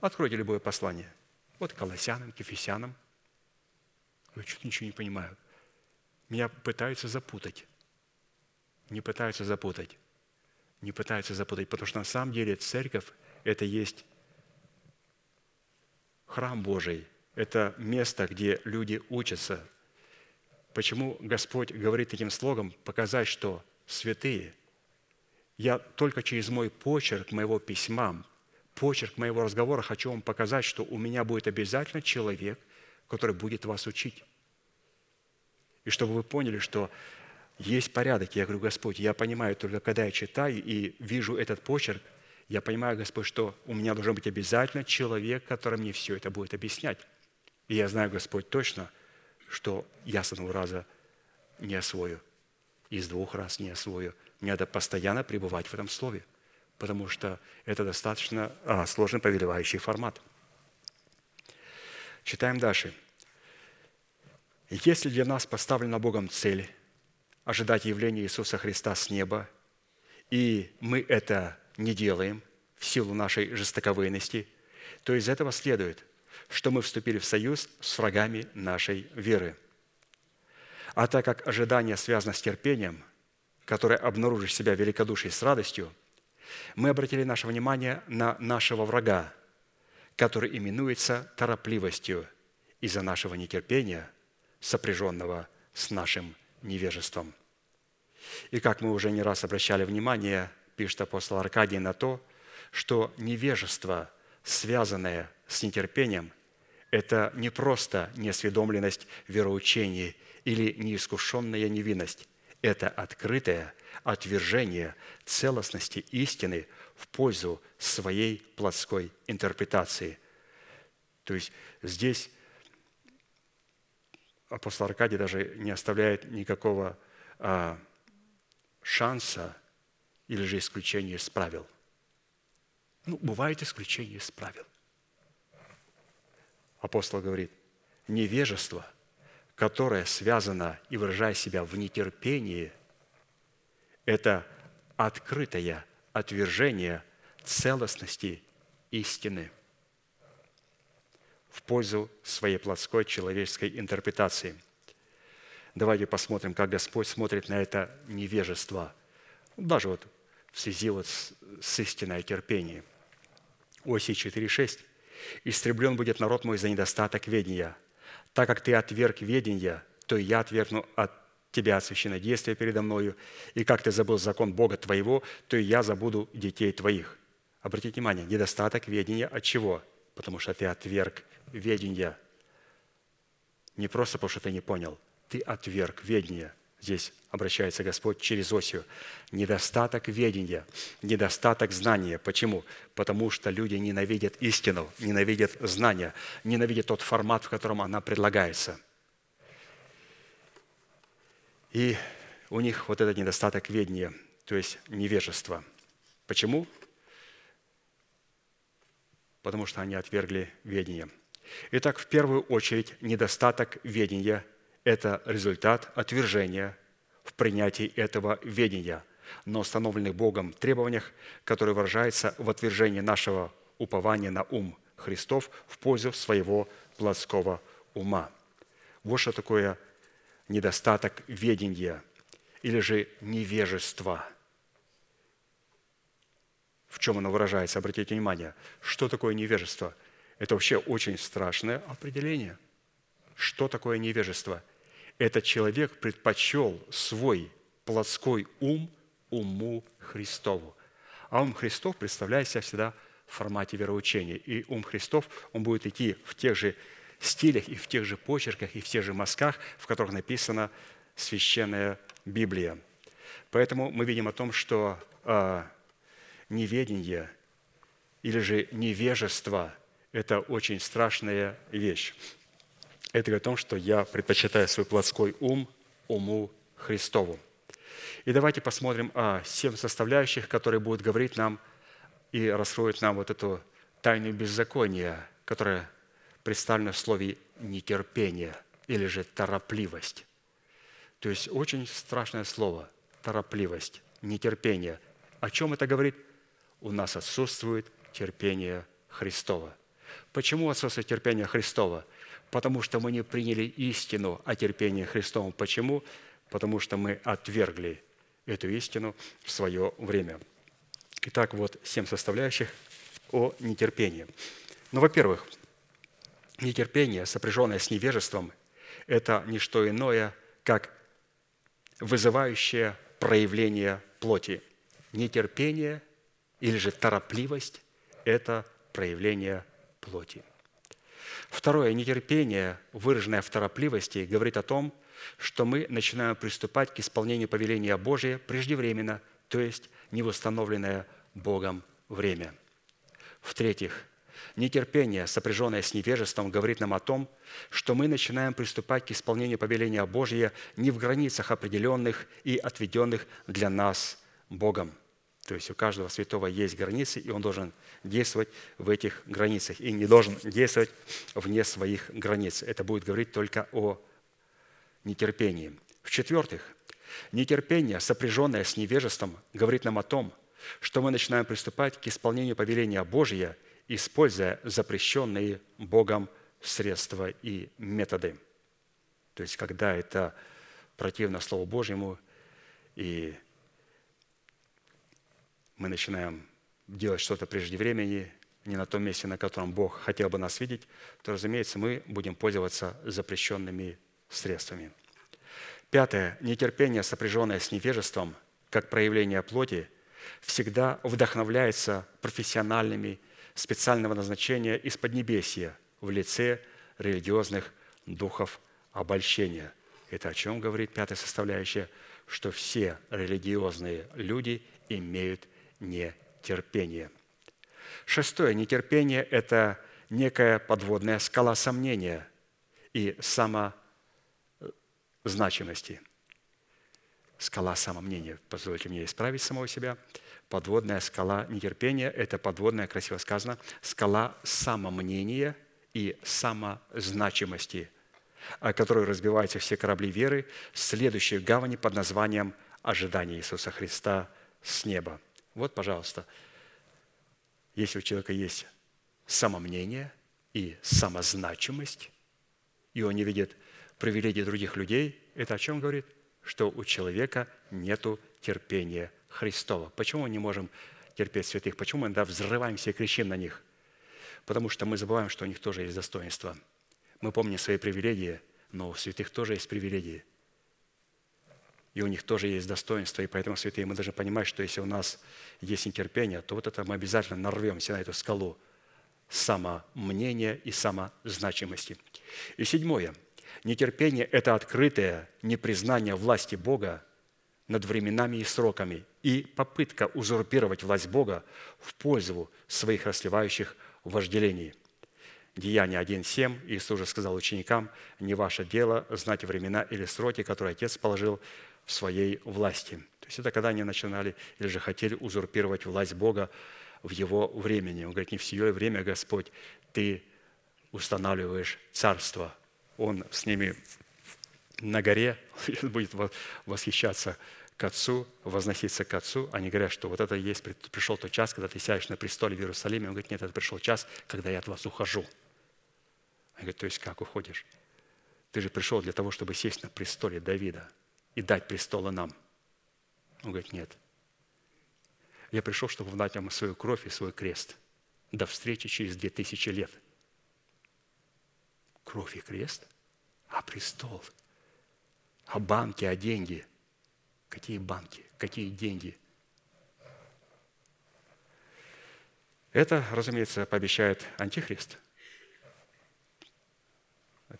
Откройте любое послание. Вот Колоссянам, Кефесянам. Я что-то ничего не понимаю. Меня пытаются запутать. Не пытаются запутать. Не пытаются запутать, потому что на самом деле церковь – это есть храм Божий, – это место, где люди учатся. Почему Господь говорит таким слогом? Показать, что святые, я только через мой почерк моего письма, почерк моего разговора хочу вам показать, что у меня будет обязательно человек, который будет вас учить. И чтобы вы поняли, что есть порядок. Я говорю, Господь, я понимаю, только когда я читаю и вижу этот почерк, я понимаю, Господь, что у меня должен быть обязательно человек, который мне все это будет объяснять. И я знаю, Господь, точно, что я с одного раза не освою, из двух раз не освою. Мне надо постоянно пребывать в этом слове, потому что это достаточно а, сложный повелевающий формат. Читаем дальше. Если для нас поставлена Богом цель ожидать явления Иисуса Христа с неба, и мы это не делаем в силу нашей жестоковыйности, то из этого следует, что мы вступили в союз с врагами нашей веры. А так как ожидание связано с терпением, которое обнаружит себя великодушием с радостью, мы обратили наше внимание на нашего врага, который именуется торопливостью из-за нашего нетерпения – сопряженного с нашим невежеством. И как мы уже не раз обращали внимание, пишет апостол Аркадий, на то, что невежество, связанное с нетерпением, это не просто неосведомленность вероучений или неискушенная невинность. Это открытое отвержение целостности истины в пользу своей плотской интерпретации. То есть здесь апостол Аркадий даже не оставляет никакого а, шанса или же исключения из правил. Ну, бывает исключение из правил. Апостол говорит, невежество, которое связано и выражает себя в нетерпении, это открытое отвержение целостности истины – в пользу своей плотской человеческой интерпретации. Давайте посмотрим, как Господь смотрит на это невежество, даже вот в связи вот с, с истиной терпения. Оси 4.6. «Истреблен будет народ мой за недостаток ведения. Так как ты отверг ведения, то и я отвергну от тебя от священнодействия передо мною, и как ты забыл закон Бога твоего, то и я забуду детей твоих». Обратите внимание, недостаток ведения от чего? Потому что ты отверг ведения. Не просто потому, что ты не понял, ты отверг ведение. Здесь обращается Господь через Осию. Недостаток ведения, недостаток знания. Почему? Потому что люди ненавидят истину, ненавидят знания, ненавидят тот формат, в котором она предлагается. И у них вот этот недостаток ведения, то есть невежество. Почему? Потому что они отвергли ведение – Итак, в первую очередь, недостаток ведения – это результат отвержения в принятии этого ведения на установленных Богом требованиях, которые выражаются в отвержении нашего упования на ум Христов в пользу своего плотского ума. Вот что такое недостаток ведения или же невежество. В чем оно выражается? Обратите внимание, что такое невежество – это вообще очень страшное определение. Что такое невежество? Этот человек предпочел свой плотской ум уму Христову. А ум Христов представляет себя всегда в формате вероучения. И ум Христов, он будет идти в тех же стилях и в тех же почерках и в тех же мазках, в которых написана священная Библия. Поэтому мы видим о том, что э, неведение или же невежество это очень страшная вещь. Это говорит о том, что я предпочитаю свой плотской ум уму Христову. И давайте посмотрим о семь составляющих, которые будут говорить нам и раскроют нам вот эту тайну беззакония, которая представлена в слове «нетерпение» или же «торопливость». То есть очень страшное слово – торопливость, нетерпение. О чем это говорит? У нас отсутствует терпение Христова. Почему отсутствие терпения Христова? Потому что мы не приняли истину о терпении Христовом. Почему? Потому что мы отвергли эту истину в свое время. Итак, вот семь составляющих о нетерпении. Ну, во-первых, нетерпение, сопряженное с невежеством, это не что иное, как вызывающее проявление плоти. Нетерпение или же торопливость – это проявление плоти. Второе, нетерпение, выраженное в торопливости, говорит о том, что мы начинаем приступать к исполнению повеления Божия преждевременно, то есть невосстановленное Богом время. В-третьих, нетерпение, сопряженное с невежеством, говорит нам о том, что мы начинаем приступать к исполнению повеления Божия не в границах определенных и отведенных для нас Богом. То есть у каждого святого есть границы, и он должен действовать в этих границах, и не должен действовать вне своих границ. Это будет говорить только о нетерпении. В-четвертых, нетерпение, сопряженное с невежеством, говорит нам о том, что мы начинаем приступать к исполнению повеления Божия, используя запрещенные Богом средства и методы. То есть, когда это противно Слову Божьему, и мы начинаем делать что-то прежде времени, не на том месте, на котором Бог хотел бы нас видеть, то, разумеется, мы будем пользоваться запрещенными средствами. Пятое. Нетерпение, сопряженное с невежеством, как проявление плоти, всегда вдохновляется профессиональными специального назначения из Поднебесья в лице религиозных духов обольщения. Это о чем говорит пятая составляющая? Что все религиозные люди имеют нетерпение. Шестое. Нетерпение – это некая подводная скала сомнения и самозначимости. Скала самомнения. Позвольте мне исправить самого себя. Подводная скала нетерпения – это подводная, красиво сказано, скала самомнения и самозначимости, о которой разбиваются все корабли веры, следующие гавани под названием «Ожидание Иисуса Христа с неба». Вот, пожалуйста, если у человека есть самомнение и самозначимость, и он не видит привилегий других людей, это о чем говорит? Что у человека нет терпения Христова. Почему мы не можем терпеть святых? Почему мы иногда взрываемся и кричим на них? Потому что мы забываем, что у них тоже есть достоинство. Мы помним свои привилегии, но у святых тоже есть привилегии и у них тоже есть достоинство, и поэтому, святые, мы должны понимать, что если у нас есть нетерпение, то вот это мы обязательно нарвемся на эту скалу самомнения и самозначимости. И седьмое. Нетерпение – это открытое непризнание власти Бога над временами и сроками и попытка узурпировать власть Бога в пользу своих расливающих вожделений. Деяние 1.7 Иисус уже сказал ученикам, «Не ваше дело знать времена или сроки, которые Отец положил в своей власти. То есть это когда они начинали или же хотели узурпировать власть Бога в его времени. Он говорит, не в сие время, Господь, ты устанавливаешь царство. Он с ними на горе будет восхищаться к Отцу, возноситься к Отцу. Они говорят, что вот это и есть, пришел тот час, когда ты сядешь на престоле в Иерусалиме. Он говорит, нет, это пришел час, когда я от вас ухожу. Они говорят, то есть как уходишь? Ты же пришел для того, чтобы сесть на престоле Давида – и дать престолы нам? Он говорит, нет. Я пришел, чтобы вдать вам свою кровь и свой крест. До встречи через две тысячи лет. Кровь и крест? А престол? А банки, а деньги? Какие банки? Какие деньги? Это, разумеется, пообещает Антихрист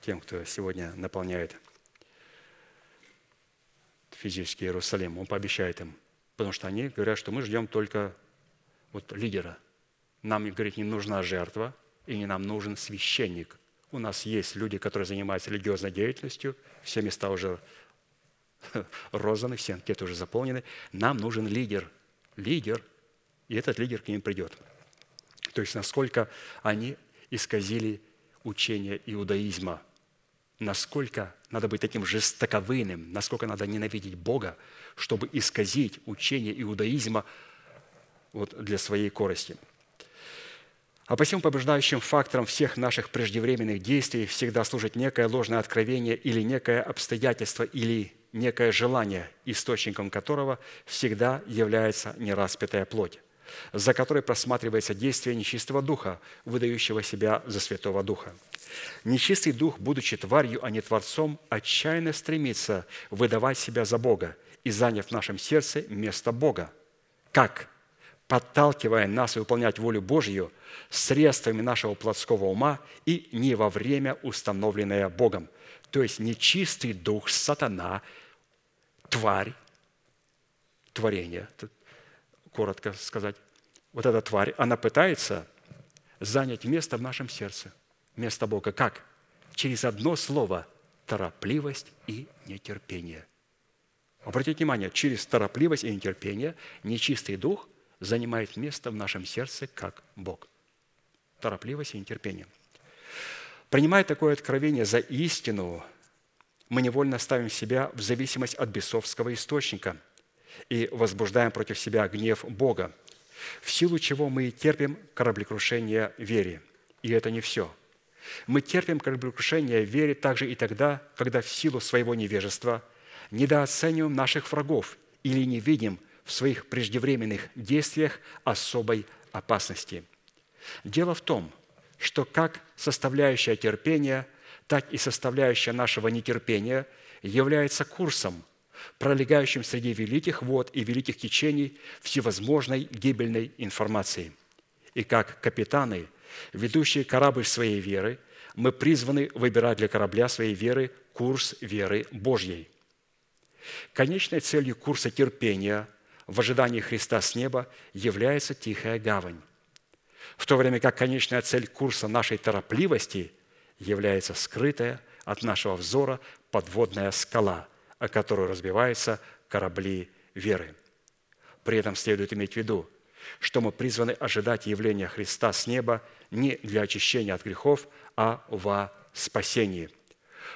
тем, кто сегодня наполняет физический Иерусалим. Он пообещает им. Потому что они говорят, что мы ждем только вот лидера. Нам, говорит, не нужна жертва, и не нам нужен священник. У нас есть люди, которые занимаются религиозной деятельностью, все места уже розданы, все анкеты уже заполнены. Нам нужен лидер. Лидер. И этот лидер к ним придет. То есть, насколько они исказили учение иудаизма – насколько надо быть таким жестоковыйным, насколько надо ненавидеть Бога, чтобы исказить учение иудаизма вот для своей корости. А посему побуждающим фактором всех наших преждевременных действий всегда служит некое ложное откровение или некое обстоятельство или некое желание, источником которого всегда является нераспятая плоть. За которой просматривается действие нечистого духа, выдающего себя за Святого Духа. Нечистый дух, будучи тварью, а не творцом, отчаянно стремится выдавать себя за Бога и заняв в нашем сердце место Бога. Как? Подталкивая нас выполнять волю Божью средствами нашего плотского ума и не во время, установленное Богом. То есть нечистый дух, сатана, тварь, творение, коротко сказать, вот эта тварь, она пытается занять место в нашем сердце, место Бога. Как? Через одно слово – торопливость и нетерпение. Обратите внимание, через торопливость и нетерпение нечистый дух занимает место в нашем сердце, как Бог. Торопливость и нетерпение. Принимая такое откровение за истину, мы невольно ставим себя в зависимость от бесовского источника и возбуждаем против себя гнев Бога, в силу чего мы терпим кораблекрушение вере. И это не все. Мы терпим кораблекрушение вере также и тогда, когда в силу своего невежества недооцениваем наших врагов или не видим в своих преждевременных действиях особой опасности. Дело в том, что как составляющая терпения, так и составляющая нашего нетерпения является курсом, пролегающим среди великих вод и великих течений всевозможной гибельной информации. И как капитаны, ведущие корабль своей веры, мы призваны выбирать для корабля своей веры курс веры Божьей. Конечной целью курса терпения в ожидании Христа с неба является тихая гавань, в то время как конечная цель курса нашей торопливости является скрытая от нашего взора подводная скала – о которую разбиваются корабли веры. При этом следует иметь в виду, что мы призваны ожидать явления Христа с неба не для очищения от грехов, а во спасении.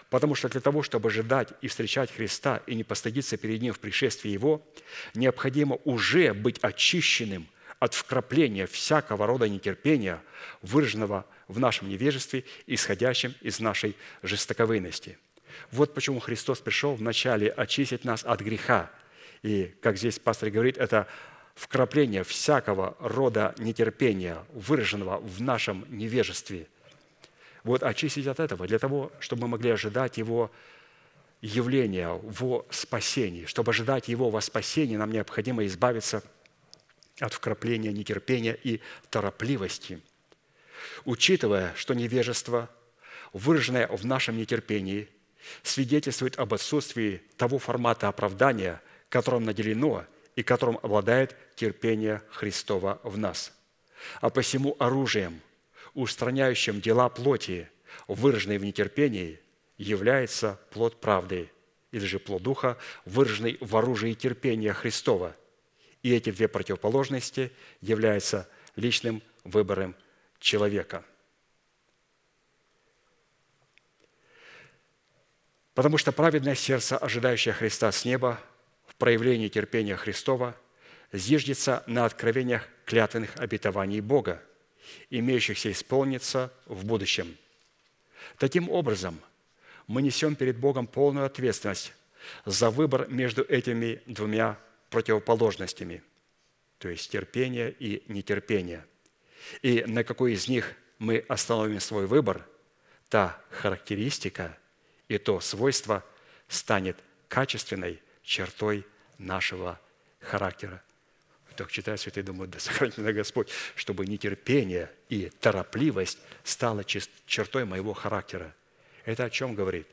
Потому что для того, чтобы ожидать и встречать Христа и не постыдиться перед Ним в пришествии Его, необходимо уже быть очищенным от вкрапления всякого рода нетерпения, выраженного в нашем невежестве, исходящем из нашей жестоковыйности – вот почему Христос пришел вначале очистить нас от греха. И, как здесь пастор говорит, это вкрапление всякого рода нетерпения, выраженного в нашем невежестве. Вот очистить от этого, для того, чтобы мы могли ожидать Его явления во спасении. Чтобы ожидать Его во спасении, нам необходимо избавиться от вкрапления нетерпения и торопливости. Учитывая, что невежество, выраженное в нашем нетерпении, свидетельствует об отсутствии того формата оправдания, которым наделено и которым обладает терпение Христова в нас. А посему оружием, устраняющим дела плоти, выраженные в нетерпении, является плод правды, или же плод Духа, выраженный в оружии терпения Христова. И эти две противоположности являются личным выбором человека – Потому что праведное сердце, ожидающее Христа с неба, в проявлении терпения Христова, зиждется на откровениях клятвенных обетований Бога, имеющихся исполниться в будущем. Таким образом, мы несем перед Богом полную ответственность за выбор между этими двумя противоположностями, то есть терпение и нетерпение. И на какой из них мы остановим свой выбор, та характеристика – и то свойство станет качественной чертой нашего характера. Так читаю святые, думаю, да сохранит меня Господь, чтобы нетерпение и торопливость стала чертой моего характера. Это о чем говорит?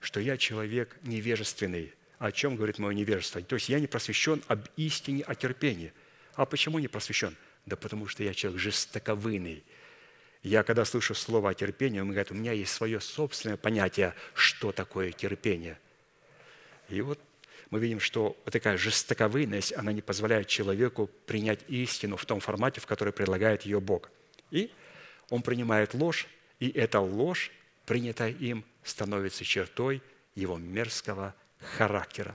Что я человек невежественный. О чем говорит мое невежество? То есть я не просвещен об истине, о терпении. А почему не просвещен? Да потому что я человек жестоковыйный – я, когда слышу слово о терпении, он говорит, у меня есть свое собственное понятие, что такое терпение. И вот мы видим, что такая жестоковыйность, она не позволяет человеку принять истину в том формате, в который предлагает ее Бог. И он принимает ложь, и эта ложь, принятая им, становится чертой его мерзкого характера.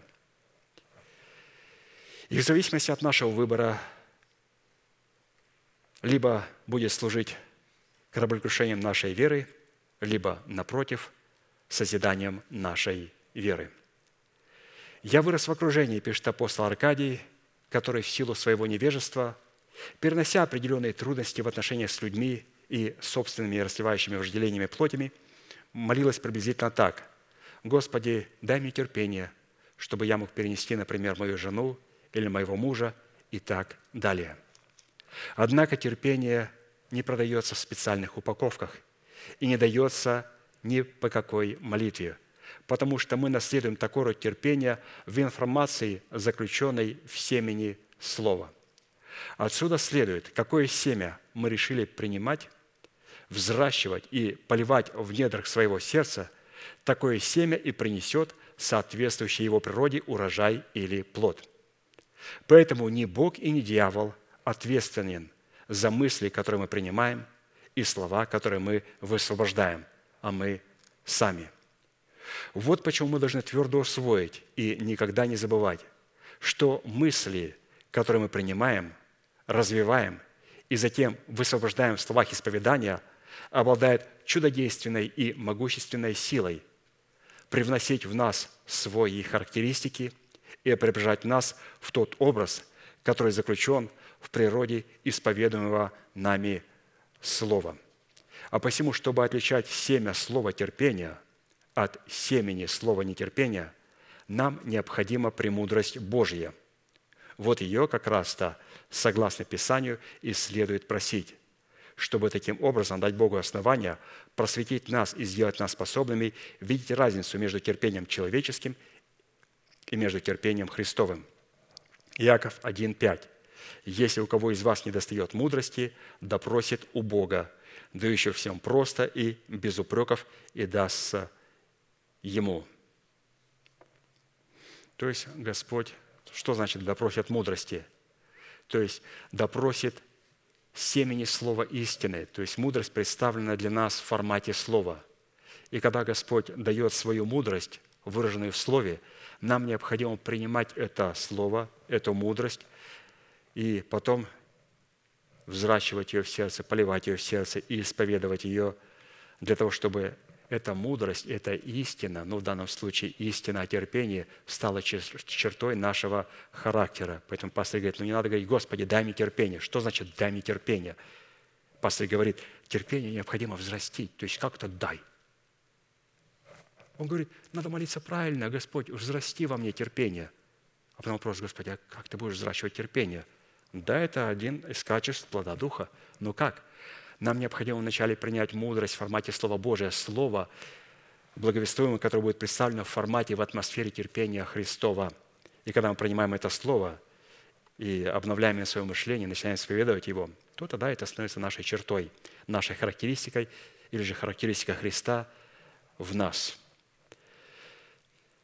И в зависимости от нашего выбора либо будет служить кораблекрушением нашей веры, либо, напротив, созиданием нашей веры. «Я вырос в окружении», – пишет апостол Аркадий, который в силу своего невежества Перенося определенные трудности в отношениях с людьми и собственными расливающими вожделениями плотями, молилась приблизительно так. «Господи, дай мне терпение, чтобы я мог перенести, например, мою жену или моего мужа и так далее». Однако терпение не продается в специальных упаковках и не дается ни по какой молитве, потому что мы наследуем такой род терпения в информации, заключенной в семени Слова. Отсюда следует, какое семя мы решили принимать, взращивать и поливать в недрах своего сердца, такое семя и принесет соответствующий его природе урожай или плод. Поэтому ни Бог и ни дьявол ответственен за мысли, которые мы принимаем, и слова, которые мы высвобождаем, а мы сами. Вот почему мы должны твердо усвоить и никогда не забывать, что мысли, которые мы принимаем, развиваем и затем высвобождаем в словах исповедания, обладают чудодейственной и могущественной силой привносить в нас свои характеристики и преображать нас в тот образ, который заключен в природе исповедуемого нами слова. А посему, чтобы отличать семя слова терпения от семени слова нетерпения, нам необходима премудрость Божья. Вот ее как раз-то, согласно Писанию, и следует просить, чтобы таким образом дать Богу основания просветить нас и сделать нас способными видеть разницу между терпением человеческим и между терпением Христовым. Иаков 1,5. Если у кого из вас не достает мудрости, допросит у Бога, дающего всем просто и без упреков, и дастся ему. То есть Господь, что значит допросит мудрости? То есть допросит семени слова истины, то есть мудрость представлена для нас в формате слова. И когда Господь дает свою мудрость, выраженную в слове, нам необходимо принимать это слово, эту мудрость, и потом взращивать ее в сердце, поливать ее в сердце и исповедовать ее для того, чтобы эта мудрость, эта истина, ну в данном случае истина о терпении, стала чертой нашего характера. Поэтому пастор говорит, ну не надо говорить, Господи, дай мне терпение. Что значит дай мне терпение? Пастор говорит, терпение необходимо взрастить. То есть как то дай? Он говорит, надо молиться правильно, Господь, взрасти во мне терпение. А потом вопрос, Господи, а как ты будешь взращивать терпение? Да, это один из качеств плода Духа. Но как? Нам необходимо вначале принять мудрость в формате Слова Божия, Слово, благовествуемое, которое будет представлено в формате, в атмосфере терпения Христова. И когда мы принимаем это Слово и обновляем свое мышление, начинаем исповедовать его, то тогда это становится нашей чертой, нашей характеристикой или же характеристика Христа в нас.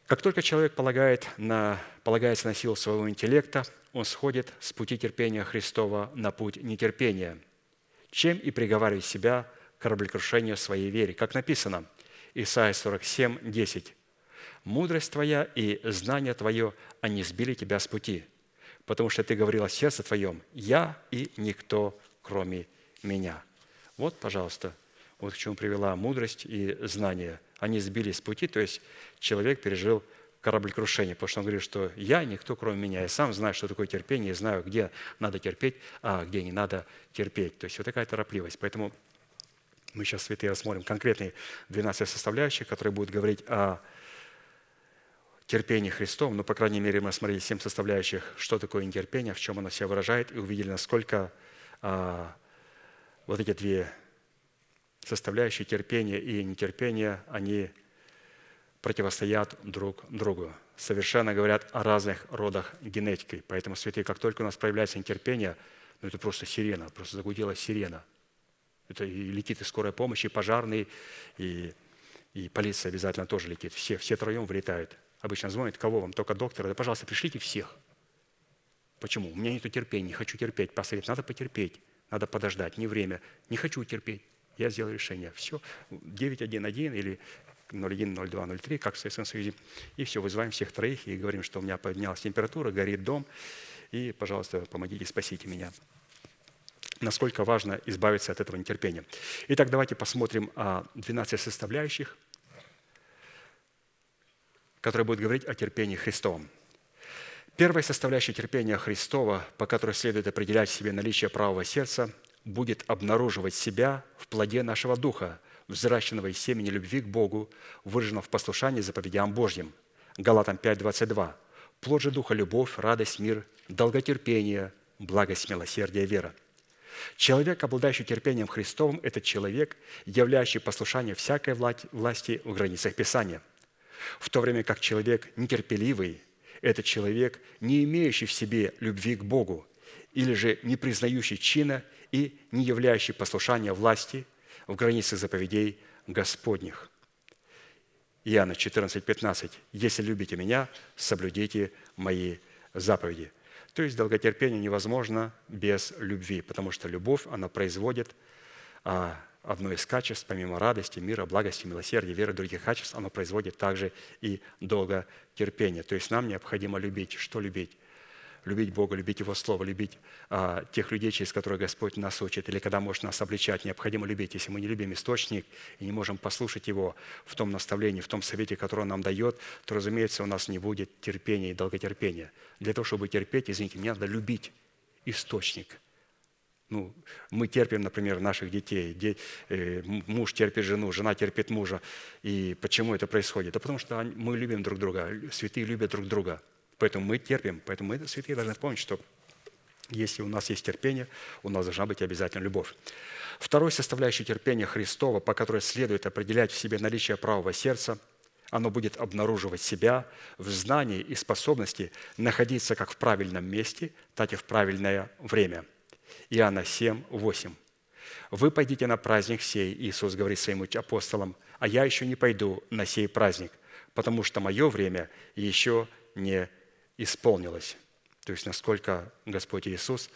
Как только человек полагает на, полагается на силу своего интеллекта, он сходит с пути терпения Христова на путь нетерпения, чем и приговаривает себя к кораблекрушению своей вере. Как написано, Исайя 47, 10. «Мудрость твоя и знание твое, они сбили тебя с пути, потому что ты говорил о сердце твоем, я и никто, кроме меня». Вот, пожалуйста, вот к чему привела мудрость и знание. Они сбили с пути, то есть человек пережил кораблекрушение, потому что он говорит, что я никто, кроме меня. Я сам знаю, что такое терпение, знаю, где надо терпеть, а где не надо терпеть. То есть вот такая торопливость. Поэтому мы сейчас, святые, рассмотрим конкретные 12 составляющих, которые будут говорить о терпении Христом. Ну, по крайней мере, мы рассмотрели 7 составляющих, что такое нетерпение, в чем оно себя выражает, и увидели, насколько а, вот эти две составляющие терпения и нетерпения, они противостоят друг другу. Совершенно говорят о разных родах генетики. Поэтому, святые, как только у нас проявляется нетерпение, ну это просто сирена, просто загудела сирена. Это и летит и скорая помощь, и пожарный, и, и полиция обязательно тоже летит. Все, все троем вылетают. Обычно звонят, кого вам? Только доктора. Да, пожалуйста, пришлите всех. Почему? У меня нет терпения, не хочу терпеть. Пастор надо потерпеть, надо подождать, не время. Не хочу терпеть. Я сделал решение. Все, 911 или 01, 02, 03, как в Советском Союзе. И все, вызываем всех троих и говорим, что у меня поднялась температура, горит дом, и, пожалуйста, помогите, спасите меня. Насколько важно избавиться от этого нетерпения. Итак, давайте посмотрим 12 составляющих, которые будут говорить о терпении Христовом. Первая составляющая терпения Христова, по которой следует определять себе наличие правого сердца, будет обнаруживать себя в плоде нашего духа, взращенного из семени любви к Богу, выраженного в послушании заповедям Божьим. Галатам 5, 22. Плод же духа – любовь, радость, мир, долготерпение, благость, милосердие, вера. Человек, обладающий терпением Христовым, это человек, являющий послушание всякой власти в границах Писания. В то время как человек нетерпеливый – это человек, не имеющий в себе любви к Богу, или же не признающий чина и не являющий послушания власти в границах заповедей Господних. Иоанна 14, 15. «Если любите Меня, соблюдите Мои заповеди». То есть долготерпение невозможно без любви, потому что любовь, она производит а, одно из качеств, помимо радости, мира, благости, милосердия, веры, других качеств, оно производит также и долготерпение. То есть нам необходимо любить. Что любить? Любить Бога, любить Его Слово, любить а, тех людей, через которых Господь нас учит, или когда может нас обличать, необходимо любить. Если мы не любим источник и не можем послушать Его в том наставлении, в том совете, который Он нам дает, то, разумеется, у нас не будет терпения и долготерпения. Для того, чтобы терпеть, извините, мне надо любить источник – ну, мы терпим, например, наших детей, де, э, муж терпит жену, жена терпит мужа. И почему это происходит? Да потому что мы любим друг друга, святые любят друг друга. Поэтому мы терпим. Поэтому мы, святые, должны помнить, что если у нас есть терпение, у нас должна быть обязательно любовь. Второй составляющей терпения Христова, по которой следует определять в себе наличие правого сердца, оно будет обнаруживать себя в знании и способности находиться как в правильном месте, так и в правильное время. Иоанна 7, 8. «Вы пойдите на праздник сей», Иисус говорит своим апостолам, «а я еще не пойду на сей праздник, потому что мое время еще не исполнилось. То есть насколько Господь Иисус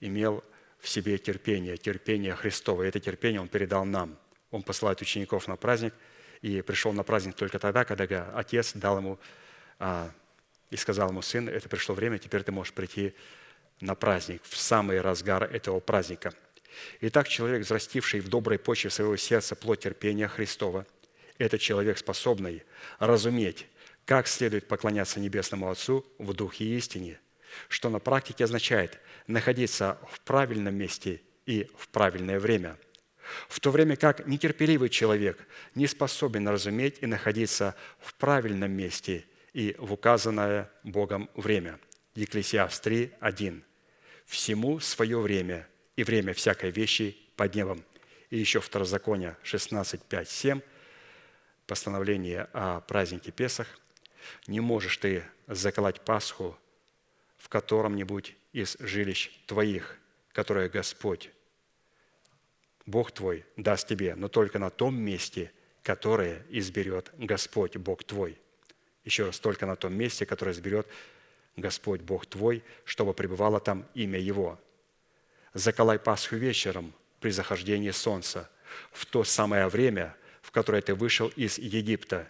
имел в себе терпение, терпение Христово. И это терпение Он передал нам. Он посылает учеников на праздник и пришел на праздник только тогда, когда Отец дал ему а, и сказал ему, сын, это пришло время, теперь ты можешь прийти на праздник, в самый разгар этого праздника. Итак, человек, взрастивший в доброй почве своего сердца плоть терпения Христова, это человек, способный разуметь как следует поклоняться Небесному Отцу в Духе и истине, что на практике означает находиться в правильном месте и в правильное время, в то время как нетерпеливый человек не способен разуметь и находиться в правильном месте и в указанное Богом время. Екклесиаст 3, 1. «Всему свое время, и время всякой вещи под небом». И еще Второзаконие 16, 5, 7, постановление о празднике Песах – не можешь ты заколоть Пасху в котором-нибудь из жилищ твоих, которое Господь, Бог твой, даст тебе, но только на том месте, которое изберет Господь, Бог твой. Еще раз, только на том месте, которое изберет Господь, Бог твой, чтобы пребывало там имя Его. Заколай Пасху вечером при захождении солнца, в то самое время, в которое ты вышел из Египта,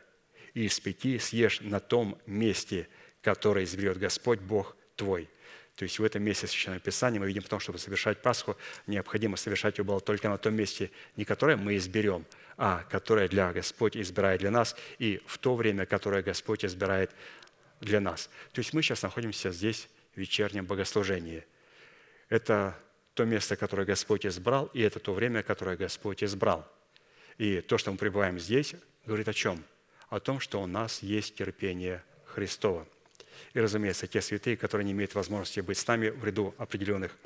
и из пяти съешь на том месте, которое изберет Господь Бог твой». То есть в этом месте Священного Писания мы видим в том, чтобы совершать Пасху, необходимо совершать ее было только на том месте, не которое мы изберем, а которое для Господь избирает для нас, и в то время, которое Господь избирает для нас. То есть мы сейчас находимся здесь в вечернем богослужении. Это то место, которое Господь избрал, и это то время, которое Господь избрал. И то, что мы пребываем здесь, говорит о чем? О том, что у нас есть терпение Христова. И, разумеется, те святые, которые не имеют возможности быть с нами в ряду определенных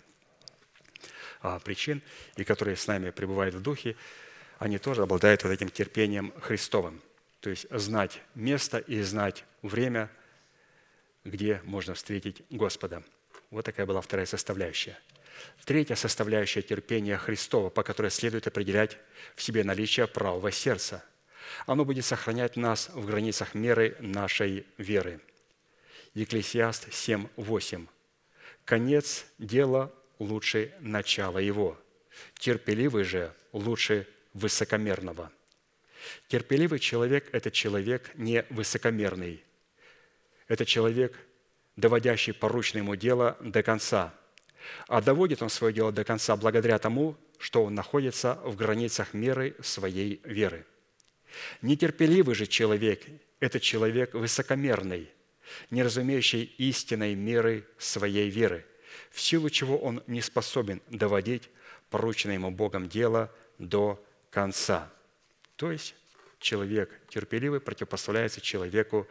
а, причин, и которые с нами пребывают в Духе, они тоже обладают вот этим терпением Христовым. То есть знать место и знать время, где можно встретить Господа. Вот такая была вторая составляющая. Третья составляющая терпения Христова, по которой следует определять в себе наличие правого сердца – оно будет сохранять нас в границах меры нашей веры. Екклесиаст 7.8. «Конец дела лучше начала его, терпеливый же лучше высокомерного». Терпеливый человек – это человек не высокомерный. Это человек, доводящий поручное ему дело до конца. А доводит он свое дело до конца благодаря тому, что он находится в границах меры своей веры – Нетерпеливый же человек – это человек высокомерный, не разумеющий истинной меры своей веры, в силу чего он не способен доводить порученное ему Богом дело до конца. То есть человек терпеливый противопоставляется человеку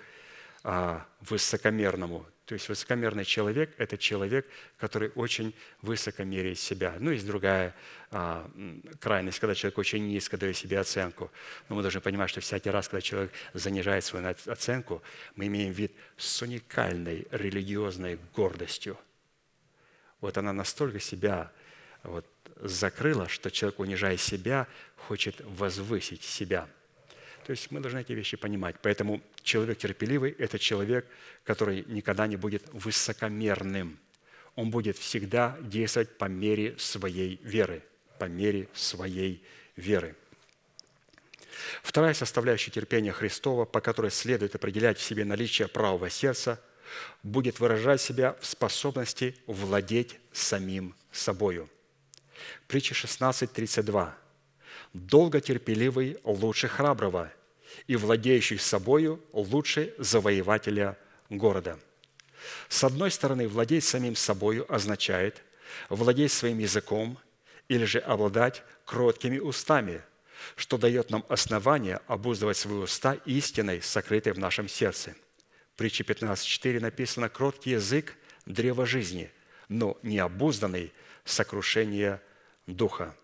а, высокомерному. То есть высокомерный человек – это человек, который очень высоко меряет себя. Ну, есть другая а, крайность, когда человек очень низко дает себе оценку. Но мы должны понимать, что всякий раз, когда человек занижает свою оценку, мы имеем вид с уникальной религиозной гордостью. Вот она настолько себя вот, закрыла, что человек, унижая себя, хочет возвысить себя – то есть мы должны эти вещи понимать. Поэтому человек терпеливый – это человек, который никогда не будет высокомерным. Он будет всегда действовать по мере своей веры. По мере своей веры. Вторая составляющая терпения Христова, по которой следует определять в себе наличие правого сердца, будет выражать себя в способности владеть самим собою. Притча 16.32. «Долго терпеливый лучше храброго, и владеющий собою лучше завоевателя города. С одной стороны, владеть самим собою означает владеть своим языком или же обладать кроткими устами, что дает нам основание обуздывать свои уста истиной, сокрытой в нашем сердце. В притче 15.4 написано «Кроткий язык – древо жизни, но необузданный – сокрушение духа».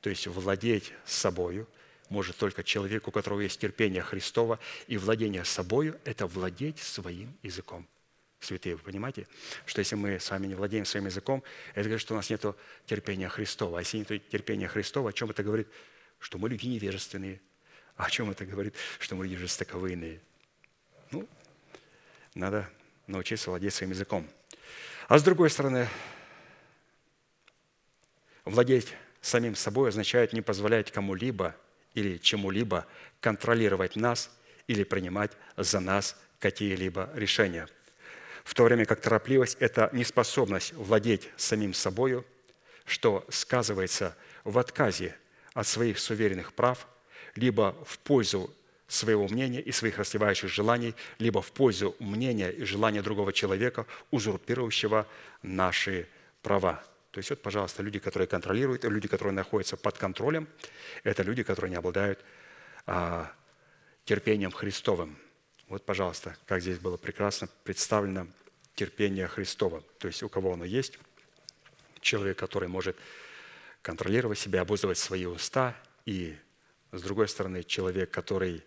То есть владеть собою – может только человек, у которого есть терпение Христова и владение собою – это владеть своим языком. Святые, вы понимаете, что если мы с вами не владеем своим языком, это говорит, что у нас нет терпения Христова. А если нет терпения Христова, о чем это говорит? Что мы люди невежественные. А о чем это говорит? Что мы люди жестоковыйные. Ну, надо научиться владеть своим языком. А с другой стороны, владеть самим собой означает не позволять кому-либо – или чему-либо контролировать нас или принимать за нас какие-либо решения. В то время как торопливость – это неспособность владеть самим собою, что сказывается в отказе от своих суверенных прав, либо в пользу своего мнения и своих расслевающих желаний, либо в пользу мнения и желания другого человека, узурпирующего наши права. То есть вот, пожалуйста, люди, которые контролируют, люди, которые находятся под контролем, это люди, которые не обладают а, терпением Христовым. Вот, пожалуйста, как здесь было прекрасно представлено терпение Христова. То есть у кого оно есть, человек, который может контролировать себя, обуздывать свои уста, и, с другой стороны, человек, который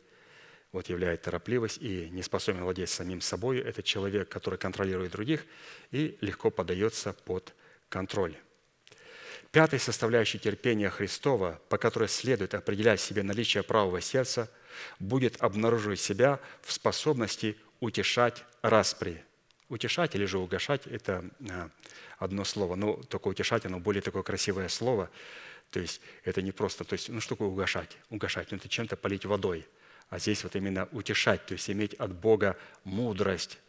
вот являет торопливость и не способен владеть самим собой, это человек, который контролирует других и легко поддается под контроль. Пятой составляющей терпения Христова, по которой следует определять себе наличие правого сердца, будет обнаруживать себя в способности утешать распри. Утешать или же угошать – это а, одно слово, но только утешать, оно более такое красивое слово. То есть это не просто, то есть, ну что такое угошать? Угошать, ну это чем-то полить водой. А здесь вот именно утешать, то есть иметь от Бога мудрость.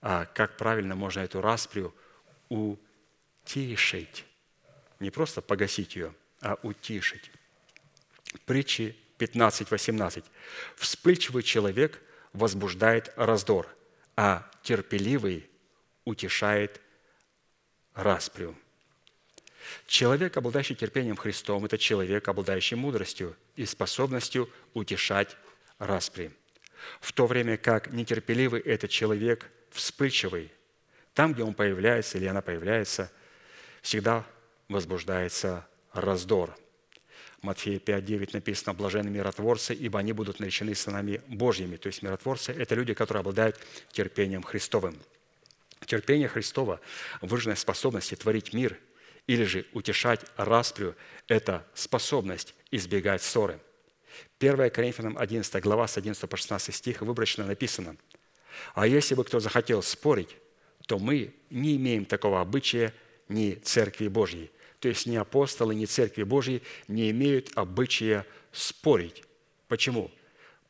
А как правильно можно эту расприю утешать? Утишить. Не просто погасить ее, а утишить. Притчи 15.18. «Вспыльчивый человек возбуждает раздор, а терпеливый утешает распрю». Человек, обладающий терпением Христом, это человек, обладающий мудростью и способностью утешать распри. В то время как нетерпеливый – это человек вспыльчивый. Там, где он появляется или она появляется, всегда возбуждается раздор. Матфея 5.9 написано «Блаженны миротворцы, ибо они будут наречены сынами Божьими». То есть миротворцы – это люди, которые обладают терпением Христовым. Терпение Христова, выраженная способность творить мир или же утешать расприю – это способность избегать ссоры. 1 Коринфянам 11 глава с 11 по 16 стих выборочно написано «А если бы кто захотел спорить, то мы не имеем такого обычая – ни Церкви Божьей. То есть ни апостолы, ни Церкви Божьей не имеют обычая спорить. Почему?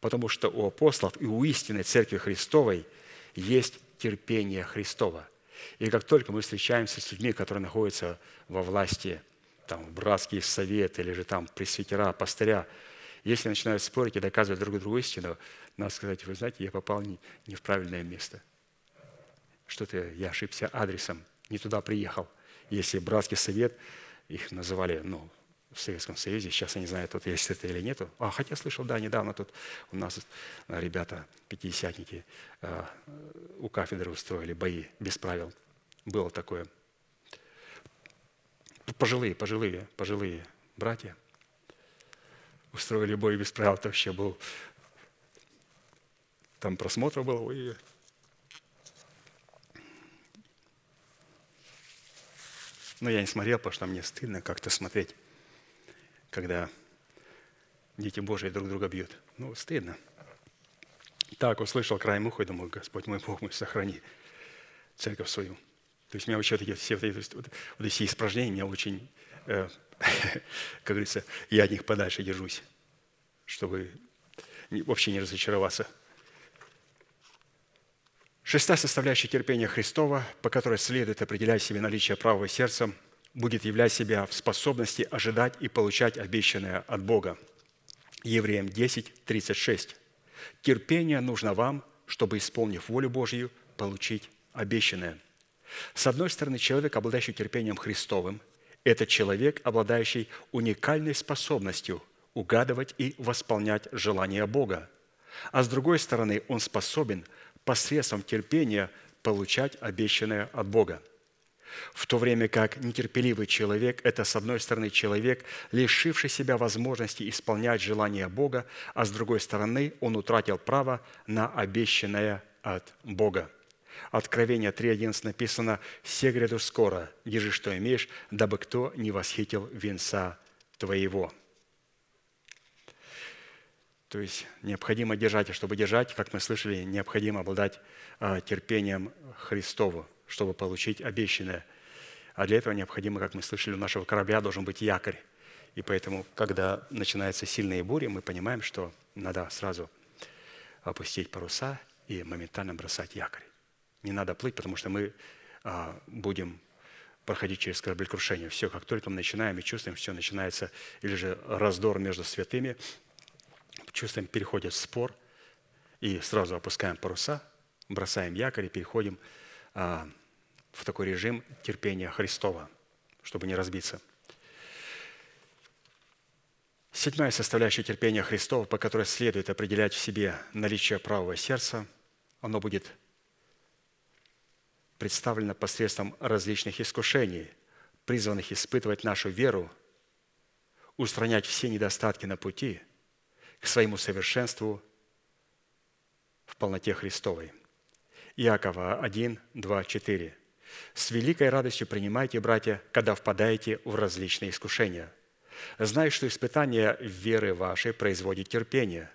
Потому что у апостолов и у истинной Церкви Христовой есть терпение Христова. И как только мы встречаемся с людьми, которые находятся во власти, там, братские советы или же там пресвитера, пастыря, если начинают спорить и доказывать друг другу истину, надо сказать, вы знаете, я попал не в правильное место. Что-то я ошибся адресом, не туда приехал. Если братский совет, их называли, ну, в Советском Союзе, сейчас я не знаю, тут есть это или нету. А, хотя слышал, да, недавно тут у нас э, ребята, пятидесятники, э, у кафедры устроили бои без правил. Было такое. Пожилые, пожилые, пожилые братья устроили бой без правил. Это вообще был... Там просмотр было, ой, Но я не смотрел, потому что мне стыдно как-то смотреть, когда дети Божии друг друга бьют. Ну, стыдно. Так, услышал краем уха и думаю, Господь мой Бог мой, сохрани церковь свою. То есть меня вообще эти, все вот эти, вот, вот эти испражнения меня очень, э, как говорится, я от них подальше держусь, чтобы вообще не разочароваться – Шестая составляющая терпения Христова, по которой следует определять себе наличие правого сердца, будет являть себя в способности ожидать и получать обещанное от Бога. Евреям 10, 36. Терпение нужно вам, чтобы, исполнив волю Божью, получить обещанное. С одной стороны, человек, обладающий терпением Христовым, это человек, обладающий уникальной способностью угадывать и восполнять желания Бога. А с другой стороны, он способен – посредством терпения получать обещанное от Бога. В то время как нетерпеливый человек – это, с одной стороны, человек, лишивший себя возможности исполнять желания Бога, а с другой стороны, он утратил право на обещанное от Бога. Откровение 3.11 написано «Се гряду скоро, держи, что имеешь, дабы кто не восхитил венца твоего». То есть необходимо держать, и чтобы держать, как мы слышали, необходимо обладать а, терпением Христову, чтобы получить обещанное. А для этого необходимо, как мы слышали, у нашего корабля должен быть якорь. И поэтому, когда начинаются сильные бури, мы понимаем, что надо сразу опустить паруса и моментально бросать якорь. Не надо плыть, потому что мы а, будем проходить через кораблекрушение. Все, как только мы начинаем и чувствуем, все начинается, или же раздор между святыми, чувствуем, переходит в спор, и сразу опускаем паруса, бросаем якорь и переходим а, в такой режим терпения Христова, чтобы не разбиться. Седьмая составляющая терпения Христова, по которой следует определять в себе наличие правого сердца, оно будет представлено посредством различных искушений, призванных испытывать нашу веру, устранять все недостатки на пути – к своему совершенству в полноте Христовой. Иакова 1, 2, 4. «С великой радостью принимайте, братья, когда впадаете в различные искушения, зная, что испытание веры вашей производит терпение».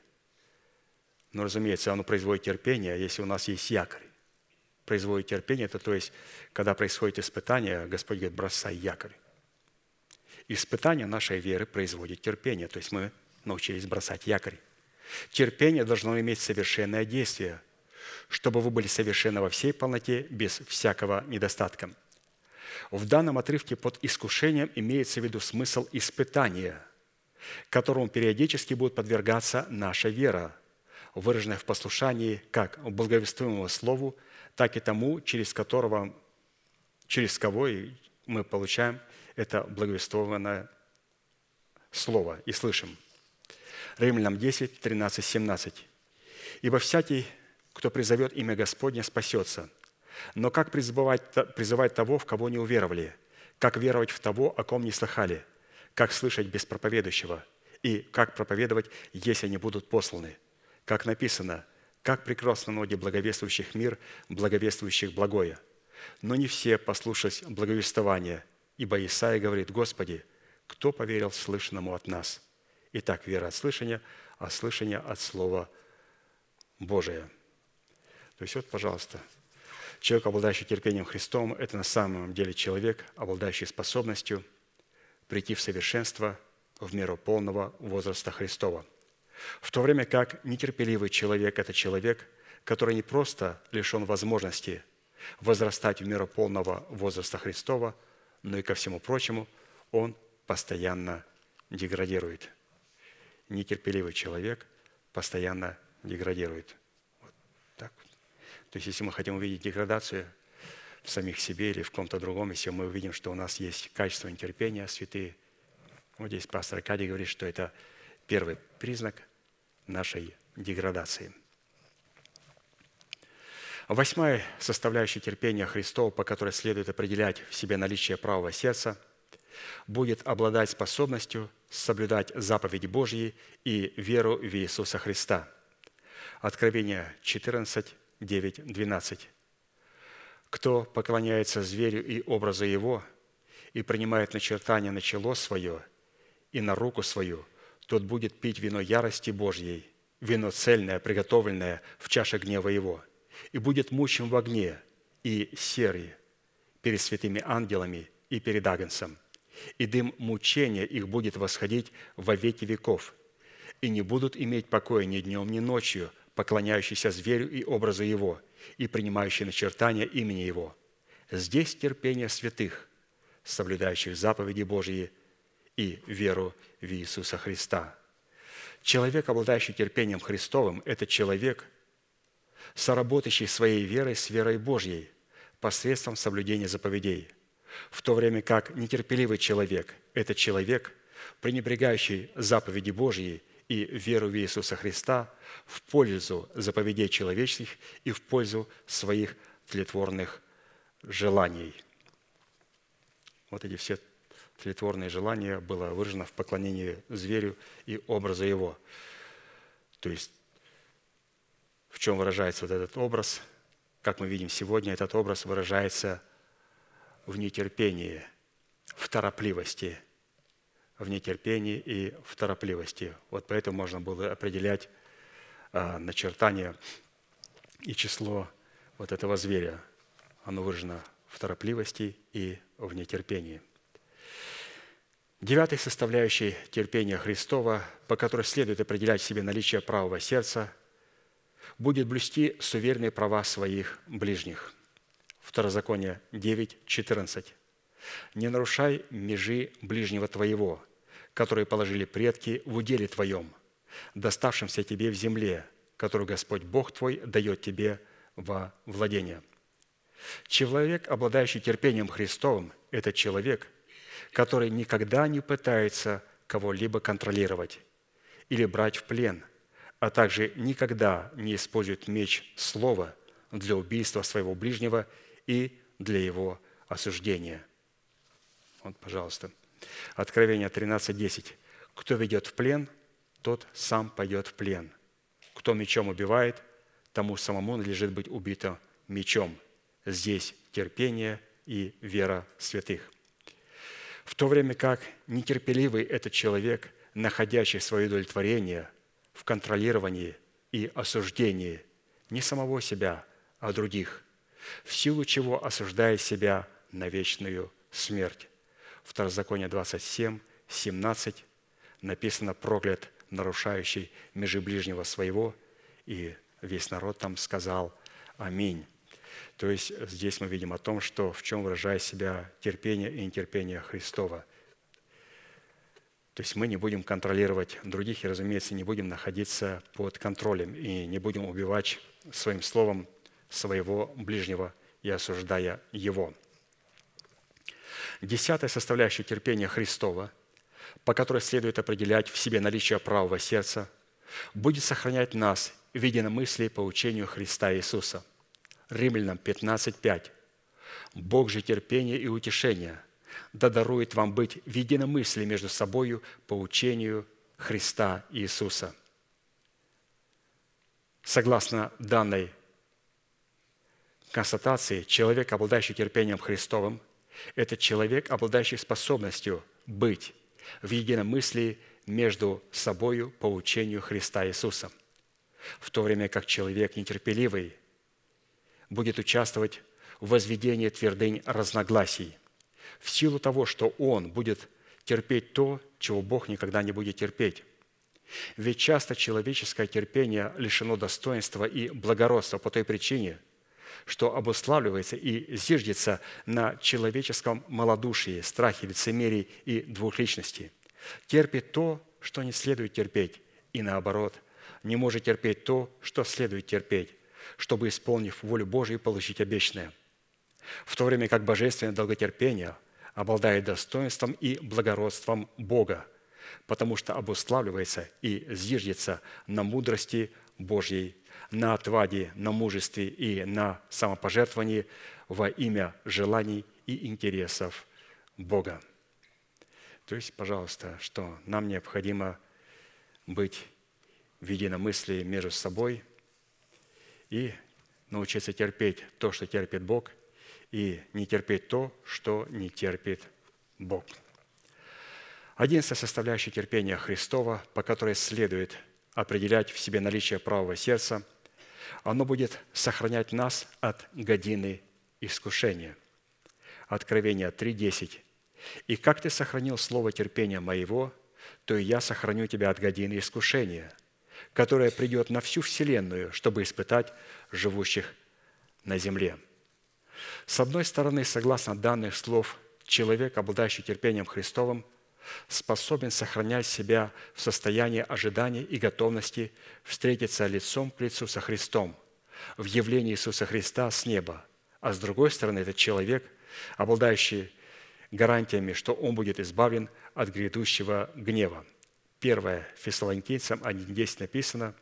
Но, разумеется, оно производит терпение, если у нас есть якорь. Производит терпение, это то есть, когда происходит испытание, Господь говорит, бросай якорь. Испытание нашей веры производит терпение, то есть мы научились бросать якорь. Терпение должно иметь совершенное действие, чтобы вы были совершенны во всей полноте, без всякого недостатка. В данном отрывке под искушением имеется в виду смысл испытания, которому периодически будет подвергаться наша вера, выраженная в послушании как благовествуемому слову, так и тому, через которого, через кого мы получаем это благовествованное слово и слышим. Римлянам 10, 13, 17. «Ибо всякий, кто призовет имя Господне, спасется. Но как призывать, призывать того, в кого не уверовали? Как веровать в того, о ком не слыхали? Как слышать без проповедующего? И как проповедовать, если они будут посланы? Как написано, как прекрасно ноги благовествующих мир, благовествующих благое. Но не все послушались благовествования, ибо Исаия говорит, «Господи, кто поверил слышанному от нас?» Итак, вера от слышания, а слышание от Слова Божия. То есть вот, пожалуйста, человек, обладающий терпением Христом, это на самом деле человек, обладающий способностью прийти в совершенство в меру полного возраста Христова. В то время как нетерпеливый человек – это человек, который не просто лишен возможности возрастать в меру полного возраста Христова, но и ко всему прочему он постоянно деградирует – нетерпеливый человек постоянно деградирует. Вот так. То есть, если мы хотим увидеть деградацию, в самих себе или в ком-то другом, если мы увидим, что у нас есть качество нетерпения, святые. Вот здесь пастор Аркадий говорит, что это первый признак нашей деградации. Восьмая составляющая терпения Христова, по которой следует определять в себе наличие правого сердца, будет обладать способностью соблюдать заповеди Божьи и веру в Иисуса Христа. Откровение 14, 9, 12. Кто поклоняется зверю и образу его, и принимает начертание на чело свое и на руку свою, тот будет пить вино ярости Божьей, вино цельное, приготовленное в чаше гнева его, и будет мучим в огне и серый перед святыми ангелами и перед Агнцем. И дым мучения их будет восходить во веки веков, и не будут иметь покоя ни днем, ни ночью, поклоняющиеся зверю и образу его – и принимающий начертания имени Его. Здесь терпение святых, соблюдающих заповеди Божьи и веру в Иисуса Христа. Человек, обладающий терпением Христовым, это человек, соработающий своей верой с верой Божьей посредством соблюдения заповедей, в то время как нетерпеливый человек – это человек, пренебрегающий заповеди Божьи и веру в Иисуса Христа в пользу заповедей человеческих и в пользу своих тлетворных желаний. Вот эти все тлетворные желания было выражено в поклонении зверю и образу его. То есть в чем выражается вот этот образ? Как мы видим сегодня, этот образ выражается в нетерпении, в торопливости – в нетерпении и в торопливости. Вот поэтому можно было определять а, начертание и число вот этого зверя. Оно выражено в торопливости и в нетерпении. Девятой составляющей терпения Христова, по которой следует определять себе наличие правого сердца, будет блюсти суверенные права своих ближних. Второзаконие 9, 14. «Не нарушай межи ближнего твоего, которые положили предки в уделе твоем, доставшемся тебе в земле, которую Господь Бог твой дает тебе во владение». Человек, обладающий терпением Христовым, это человек, который никогда не пытается кого-либо контролировать или брать в плен, а также никогда не использует меч слова для убийства своего ближнего и для его осуждения. Вот, пожалуйста. Откровение 13.10. «Кто ведет в плен, тот сам пойдет в плен. Кто мечом убивает, тому самому надлежит быть убито мечом». Здесь терпение и вера святых. В то время как нетерпеливый этот человек, находящий свое удовлетворение в контролировании и осуждении не самого себя, а других, в силу чего осуждает себя на вечную смерть. Второзаконие 27, 17 написано «проклят, нарушающий межи ближнего своего», и весь народ там сказал «Аминь». То есть здесь мы видим о том, что в чем выражает себя терпение и нетерпение Христова. То есть мы не будем контролировать других и, разумеется, не будем находиться под контролем и не будем убивать своим словом своего ближнего и осуждая его – Десятая составляющая терпения Христова, по которой следует определять в себе наличие правого сердца, будет сохранять нас в единомыслии по учению Христа Иисуса. Римлянам 15.5. «Бог же терпения и утешения да дарует вам быть в единомыслии между собою по учению Христа Иисуса». Согласно данной констатации, человек, обладающий терпением Христовым – это человек, обладающий способностью быть в единомыслии между собою по учению Христа Иисуса, в то время как человек нетерпеливый будет участвовать в возведении твердынь разногласий, в силу того, что он будет терпеть то, чего Бог никогда не будет терпеть. Ведь часто человеческое терпение лишено достоинства и благородства по той причине – что обуславливается и зиждется на человеческом малодушии, страхе, лицемерии и двухличности. Терпит то, что не следует терпеть, и наоборот, не может терпеть то, что следует терпеть, чтобы, исполнив волю Божию, получить обещанное. в то время как божественное долготерпение обладает достоинством и благородством Бога, потому что обуславливается и зиждется на мудрости Божьей, на отваде, на мужестве и на самопожертвовании во имя желаний и интересов Бога. То есть, пожалуйста, что нам необходимо быть в единомыслии между собой и научиться терпеть то, что терпит Бог, и не терпеть то, что не терпит Бог. Одиннадцатая составляющая терпения Христова, по которой следует определять в себе наличие правого сердца, оно будет сохранять нас от годины искушения. Откровение 3.10. «И как ты сохранил слово терпения моего, то и я сохраню тебя от годины искушения, которое придет на всю вселенную, чтобы испытать живущих на земле». С одной стороны, согласно данных слов, человек, обладающий терпением Христовым, способен сохранять себя в состоянии ожидания и готовности встретиться лицом к лицу со Христом в явлении Иисуса Христа с неба. А с другой стороны, этот человек, обладающий гарантиями, что он будет избавлен от грядущего гнева. Первое Фессалоникийцам 1.10 написано,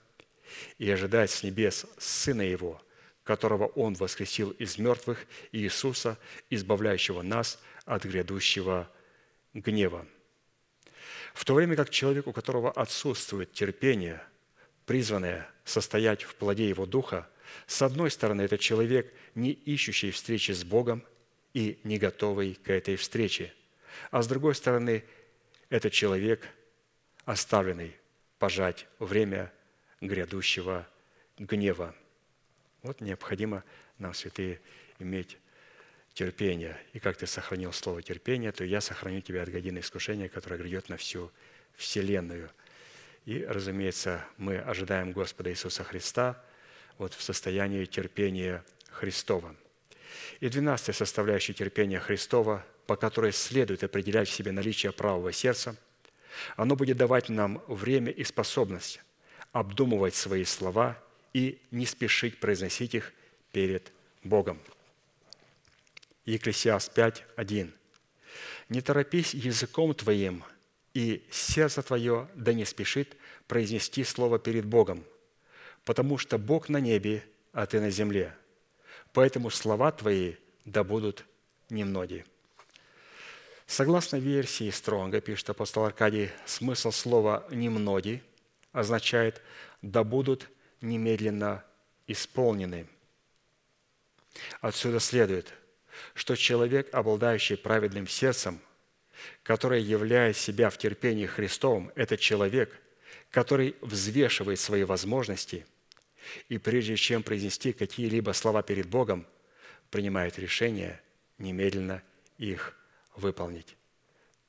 «И ожидает с небес Сына Его, которого Он воскресил из мертвых, Иисуса, избавляющего нас от грядущего гнева». В то время как человек, у которого отсутствует терпение, призванное состоять в плоде его духа, с одной стороны, это человек, не ищущий встречи с Богом и не готовый к этой встрече. А с другой стороны, это человек, оставленный пожать время грядущего гнева. Вот необходимо нам, святые, иметь терпение. И как ты сохранил слово терпения, то я сохраню тебя от годины искушения, которое грядет на всю вселенную. И, разумеется, мы ожидаем Господа Иисуса Христа вот в состоянии терпения Христова. И двенадцатая составляющая терпения Христова, по которой следует определять в себе наличие правого сердца, оно будет давать нам время и способность обдумывать свои слова и не спешить произносить их перед Богом. Екклесиаст 5, 1. «Не торопись языком твоим, и сердце твое да не спешит произнести слово перед Богом, потому что Бог на небе, а ты на земле. Поэтому слова твои да будут немноги». Согласно версии Стронга, пишет апостол Аркадий, смысл слова «немноги» означает «да будут немедленно исполнены». Отсюда следует – что человек, обладающий праведным сердцем, который являет себя в терпении Христовом, это человек, который взвешивает свои возможности и прежде чем произнести какие-либо слова перед Богом, принимает решение немедленно их выполнить.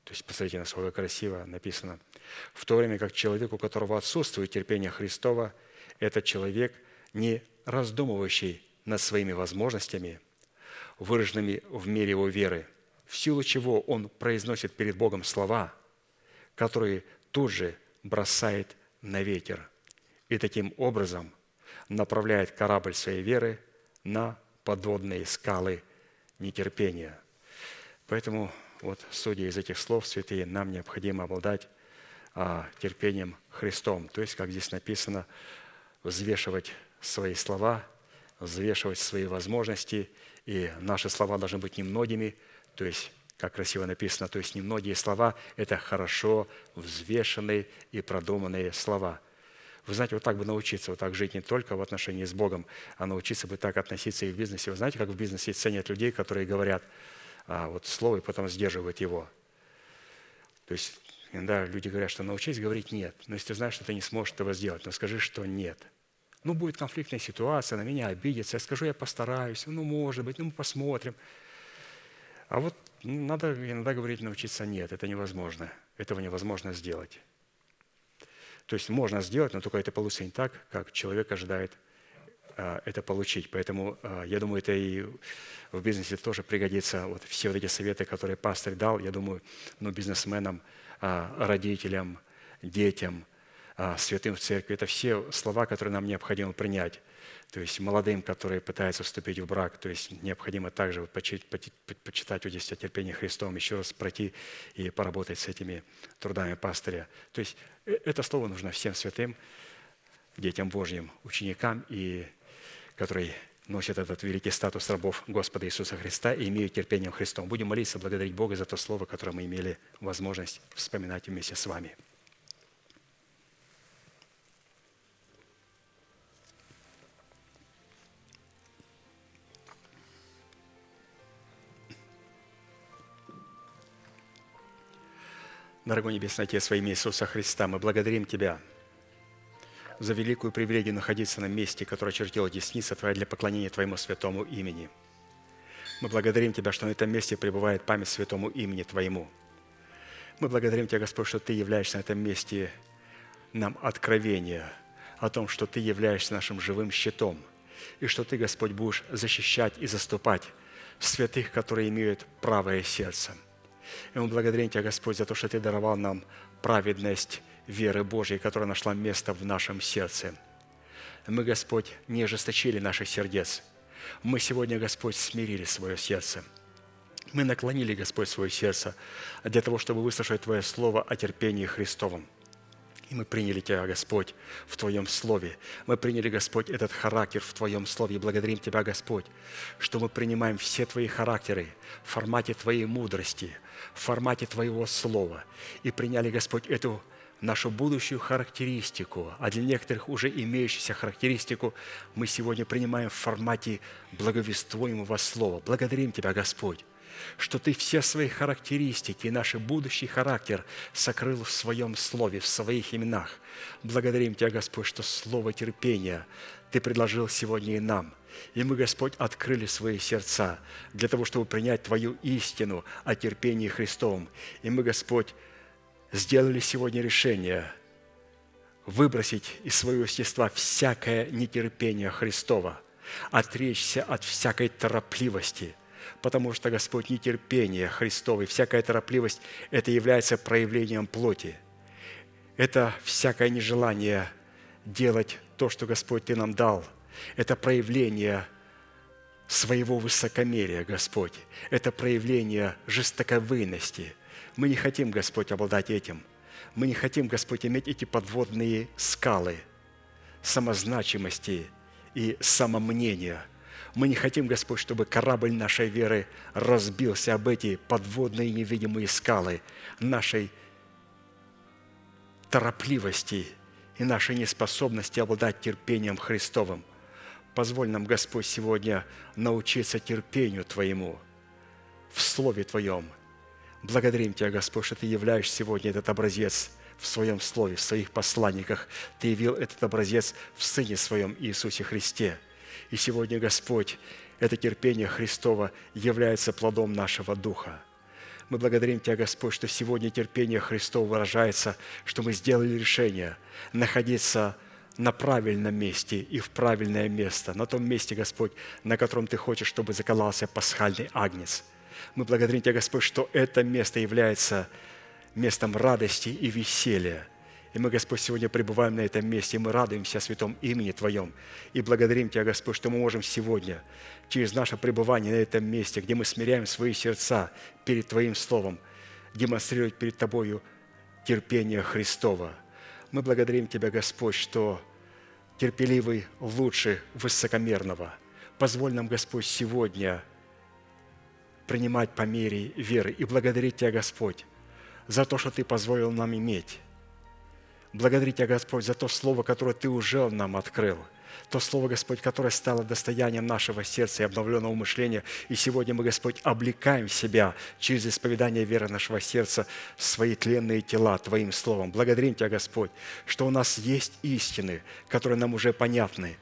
То есть, посмотрите, насколько красиво написано. В то время как человек, у которого отсутствует терпение Христова, это человек, не раздумывающий над своими возможностями – выраженными в мере его веры, в силу чего он произносит перед Богом слова, которые тут же бросает на ветер и таким образом направляет корабль своей веры на подводные скалы нетерпения. Поэтому, вот, судя из этих слов, святые, нам необходимо обладать а, терпением Христом. То есть, как здесь написано, взвешивать свои слова, взвешивать свои возможности – и наши слова должны быть немногими, то есть, как красиво написано, то есть немногие слова – это хорошо взвешенные и продуманные слова. Вы знаете, вот так бы научиться, вот так жить не только в отношении с Богом, а научиться бы так относиться и в бизнесе. Вы знаете, как в бизнесе ценят людей, которые говорят а, вот слово и потом сдерживают его. То есть иногда люди говорят, что научись говорить «нет». Но если ты знаешь, что ты не сможешь этого сделать, но скажи, что «нет». Ну, будет конфликтная ситуация, на меня обидятся. Я скажу, я постараюсь. Ну, может быть, ну, мы посмотрим. А вот надо иногда говорить, научиться нет, это невозможно. Этого невозможно сделать. То есть можно сделать, но только это получится не так, как человек ожидает а, это получить. Поэтому а, я думаю, это и в бизнесе тоже пригодится. Вот все вот эти советы, которые пастор дал, я думаю, ну, бизнесменам, а, родителям, детям, святым в церкви. Это все слова, которые нам необходимо принять. То есть молодым, которые пытаются вступить в брак, то есть необходимо также почитать, почитать вот здесь о терпении Христом, еще раз пройти и поработать с этими трудами пастыря. То есть э, это слово нужно всем святым, детям Божьим, ученикам, и которые носят этот великий статус рабов Господа Иисуса Христа и имеют терпением Христом. Будем молиться, благодарить Бога за то слово, которое мы имели возможность вспоминать вместе с вами. Дорогой Небесный Отец, во имя Иисуса Христа, мы благодарим Тебя за великую привилегию находиться на месте, которое чертила десница Твоя для поклонения Твоему святому имени. Мы благодарим Тебя, что на этом месте пребывает память святому имени Твоему. Мы благодарим Тебя, Господь, что Ты являешься на этом месте нам откровение о том, что Ты являешься нашим живым щитом, и что Ты, Господь, будешь защищать и заступать святых, которые имеют правое сердце – и мы благодарим Тебя, Господь, за то, что Ты даровал нам праведность веры Божьей, которая нашла место в нашем сердце. Мы, Господь, не ожесточили наших сердец. Мы сегодня, Господь, смирили свое сердце. Мы наклонили, Господь, свое сердце для того, чтобы выслушать Твое Слово о терпении Христовом – и мы приняли Тебя, Господь, в Твоем Слове. Мы приняли, Господь, этот характер в Твоем Слове. И благодарим Тебя, Господь, что мы принимаем все Твои характеры в формате Твоей мудрости, в формате Твоего Слова. И приняли, Господь, эту нашу будущую характеристику, а для некоторых уже имеющуюся характеристику мы сегодня принимаем в формате благовествуемого Слова. Благодарим Тебя, Господь, что Ты все свои характеристики и наш будущий характер сокрыл в Своем Слове, в Своих именах. Благодарим Тебя, Господь, что Слово терпения Ты предложил сегодня и нам – и мы, Господь, открыли свои сердца для того, чтобы принять Твою истину о терпении Христовом. И мы, Господь, сделали сегодня решение выбросить из своего естества всякое нетерпение Христова, отречься от всякой торопливости – потому что, Господь, нетерпение Христово всякая торопливость – это является проявлением плоти. Это всякое нежелание делать то, что, Господь, Ты нам дал. Это проявление своего высокомерия, Господь. Это проявление жестоковыйности. Мы не хотим, Господь, обладать этим. Мы не хотим, Господь, иметь эти подводные скалы самозначимости и самомнения – мы не хотим, Господь, чтобы корабль нашей веры разбился об эти подводные невидимые скалы нашей торопливости и нашей неспособности обладать терпением Христовым. Позволь нам, Господь, сегодня научиться терпению Твоему в Слове Твоем. Благодарим Тебя, Господь, что Ты являешь сегодня этот образец в Своем Слове, в Своих посланниках. Ты явил этот образец в Сыне Своем Иисусе Христе – и сегодня, Господь, это терпение Христова является плодом нашего духа. Мы благодарим Тебя, Господь, что сегодня терпение Христова выражается, что мы сделали решение находиться на правильном месте и в правильное место, на том месте, Господь, на котором Ты хочешь, чтобы заколался пасхальный агнец. Мы благодарим Тебя, Господь, что это место является местом радости и веселья – и мы, Господь, сегодня пребываем на этом месте, и мы радуемся святом имени Твоем. И благодарим Тебя, Господь, что мы можем сегодня, через наше пребывание на этом месте, где мы смиряем свои сердца перед Твоим Словом, демонстрировать перед Тобою терпение Христова. Мы благодарим Тебя, Господь, что терпеливый лучше высокомерного. Позволь нам, Господь, сегодня принимать по мере веры и благодарить Тебя, Господь, за то, что Ты позволил нам иметь Благодарить Тебя, Господь, за то Слово, которое Ты уже нам открыл. То Слово, Господь, которое стало достоянием нашего сердца и обновленного мышления. И сегодня мы, Господь, облекаем себя через исповедание веры нашего сердца свои тленные тела Твоим Словом. Благодарим Тебя, Господь, что у нас есть истины, которые нам уже понятны.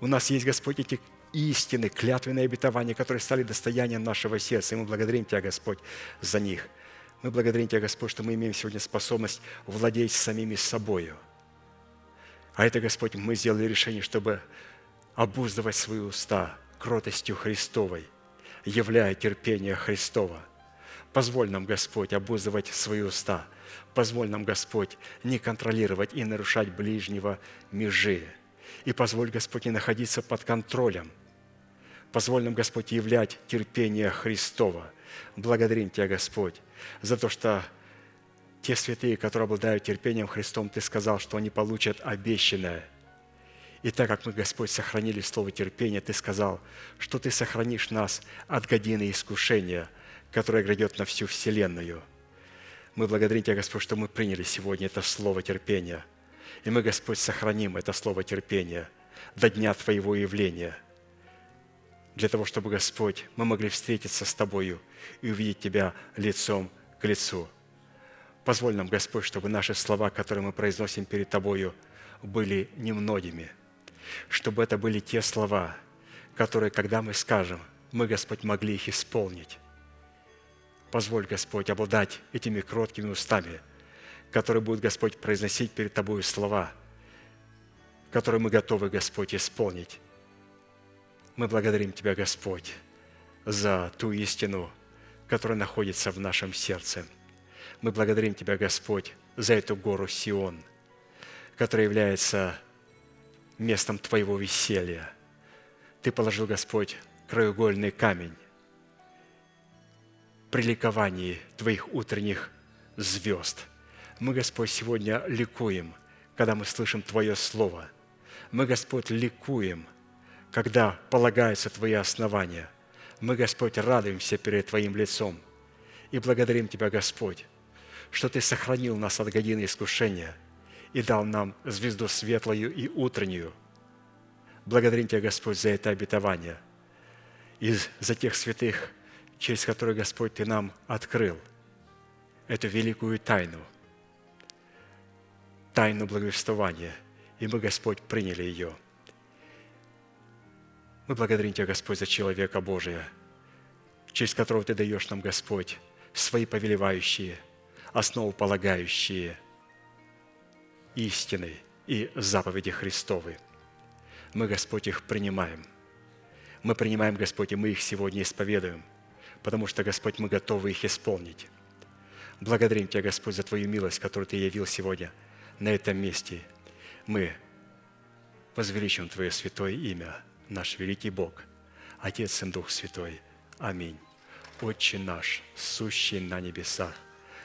У нас есть, Господь, эти истины, клятвенные обетования, которые стали достоянием нашего сердца. И мы благодарим Тебя, Господь, за них – мы благодарим Тебя, Господь, что мы имеем сегодня способность владеть самими собою. А это, Господь, мы сделали решение, чтобы обуздывать свои уста кротостью Христовой, являя терпение Христова. Позволь нам, Господь, обуздывать свои уста Позволь нам, Господь, не контролировать и нарушать ближнего межи. И позволь, Господь, не находиться под контролем. Позволь нам, Господь, являть терпение Христова. Благодарим Тебя, Господь, за то, что те святые, которые обладают терпением Христом, Ты сказал, что они получат обещанное. И так как мы, Господь, сохранили слово терпения, Ты сказал, что Ты сохранишь нас от годины искушения, которое грядет на всю вселенную. Мы благодарим Тебя, Господь, что мы приняли сегодня это слово терпения. И мы, Господь, сохраним это слово терпения до дня Твоего явления – для того, чтобы, Господь, мы могли встретиться с Тобою и увидеть Тебя лицом к лицу – Позволь нам, Господь, чтобы наши слова, которые мы произносим перед Тобою, были немногими, чтобы это были те слова, которые, когда мы скажем, мы, Господь, могли их исполнить. Позволь, Господь, обладать этими кроткими устами, которые будут, Господь, произносить перед Тобою слова, которые мы готовы, Господь, исполнить. Мы благодарим Тебя, Господь, за ту истину, которая находится в нашем сердце – мы благодарим Тебя, Господь, за эту гору Сион, которая является местом Твоего веселья. Ты положил, Господь, краеугольный камень при ликовании Твоих утренних звезд. Мы, Господь, сегодня ликуем, когда мы слышим Твое Слово. Мы, Господь, ликуем, когда полагаются Твои основания. Мы, Господь, радуемся перед Твоим лицом и благодарим Тебя, Господь, что Ты сохранил нас от годины искушения и дал нам звезду светлую и утреннюю. Благодарим Тебя, Господь, за это обетование и за тех святых, через которые, Господь, Ты нам открыл эту великую тайну, тайну благовествования, и мы, Господь, приняли ее. Мы благодарим Тебя, Господь, за человека Божия, через которого Ты даешь нам, Господь, свои повелевающие – основополагающие истины и заповеди Христовы. Мы, Господь, их принимаем. Мы принимаем, Господь, и мы их сегодня исповедуем, потому что, Господь, мы готовы их исполнить. Благодарим Тебя, Господь, за Твою милость, которую Ты явил сегодня на этом месте. Мы возвеличим Твое святое имя, наш великий Бог, Отец и Дух Святой. Аминь. Отче наш, сущий на небесах,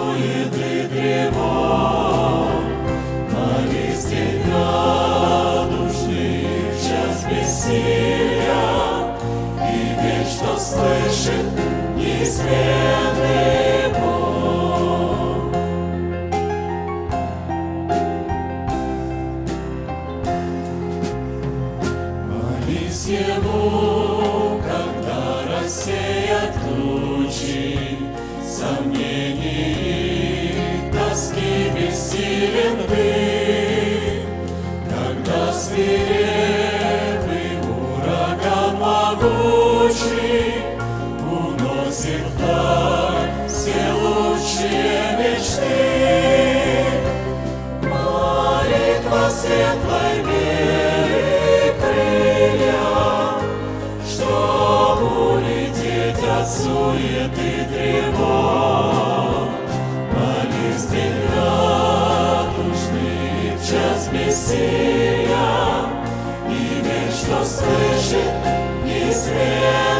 moedor. Час бессилия, И верь, что слышит неизменный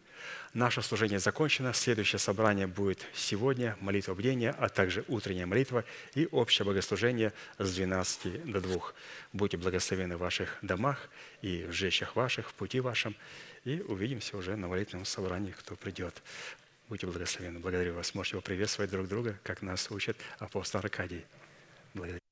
Наше служение закончено. Следующее собрание будет сегодня, молитва бдения, а также утренняя молитва и общее богослужение с 12 до 2. Будьте благословены в ваших домах и в жилищах ваших, в пути вашем. И увидимся уже на молитвенном собрании, кто придет. Будьте благословены. Благодарю вас. Можете вы приветствовать друг друга, как нас учит апостол Аркадий. Благодарю.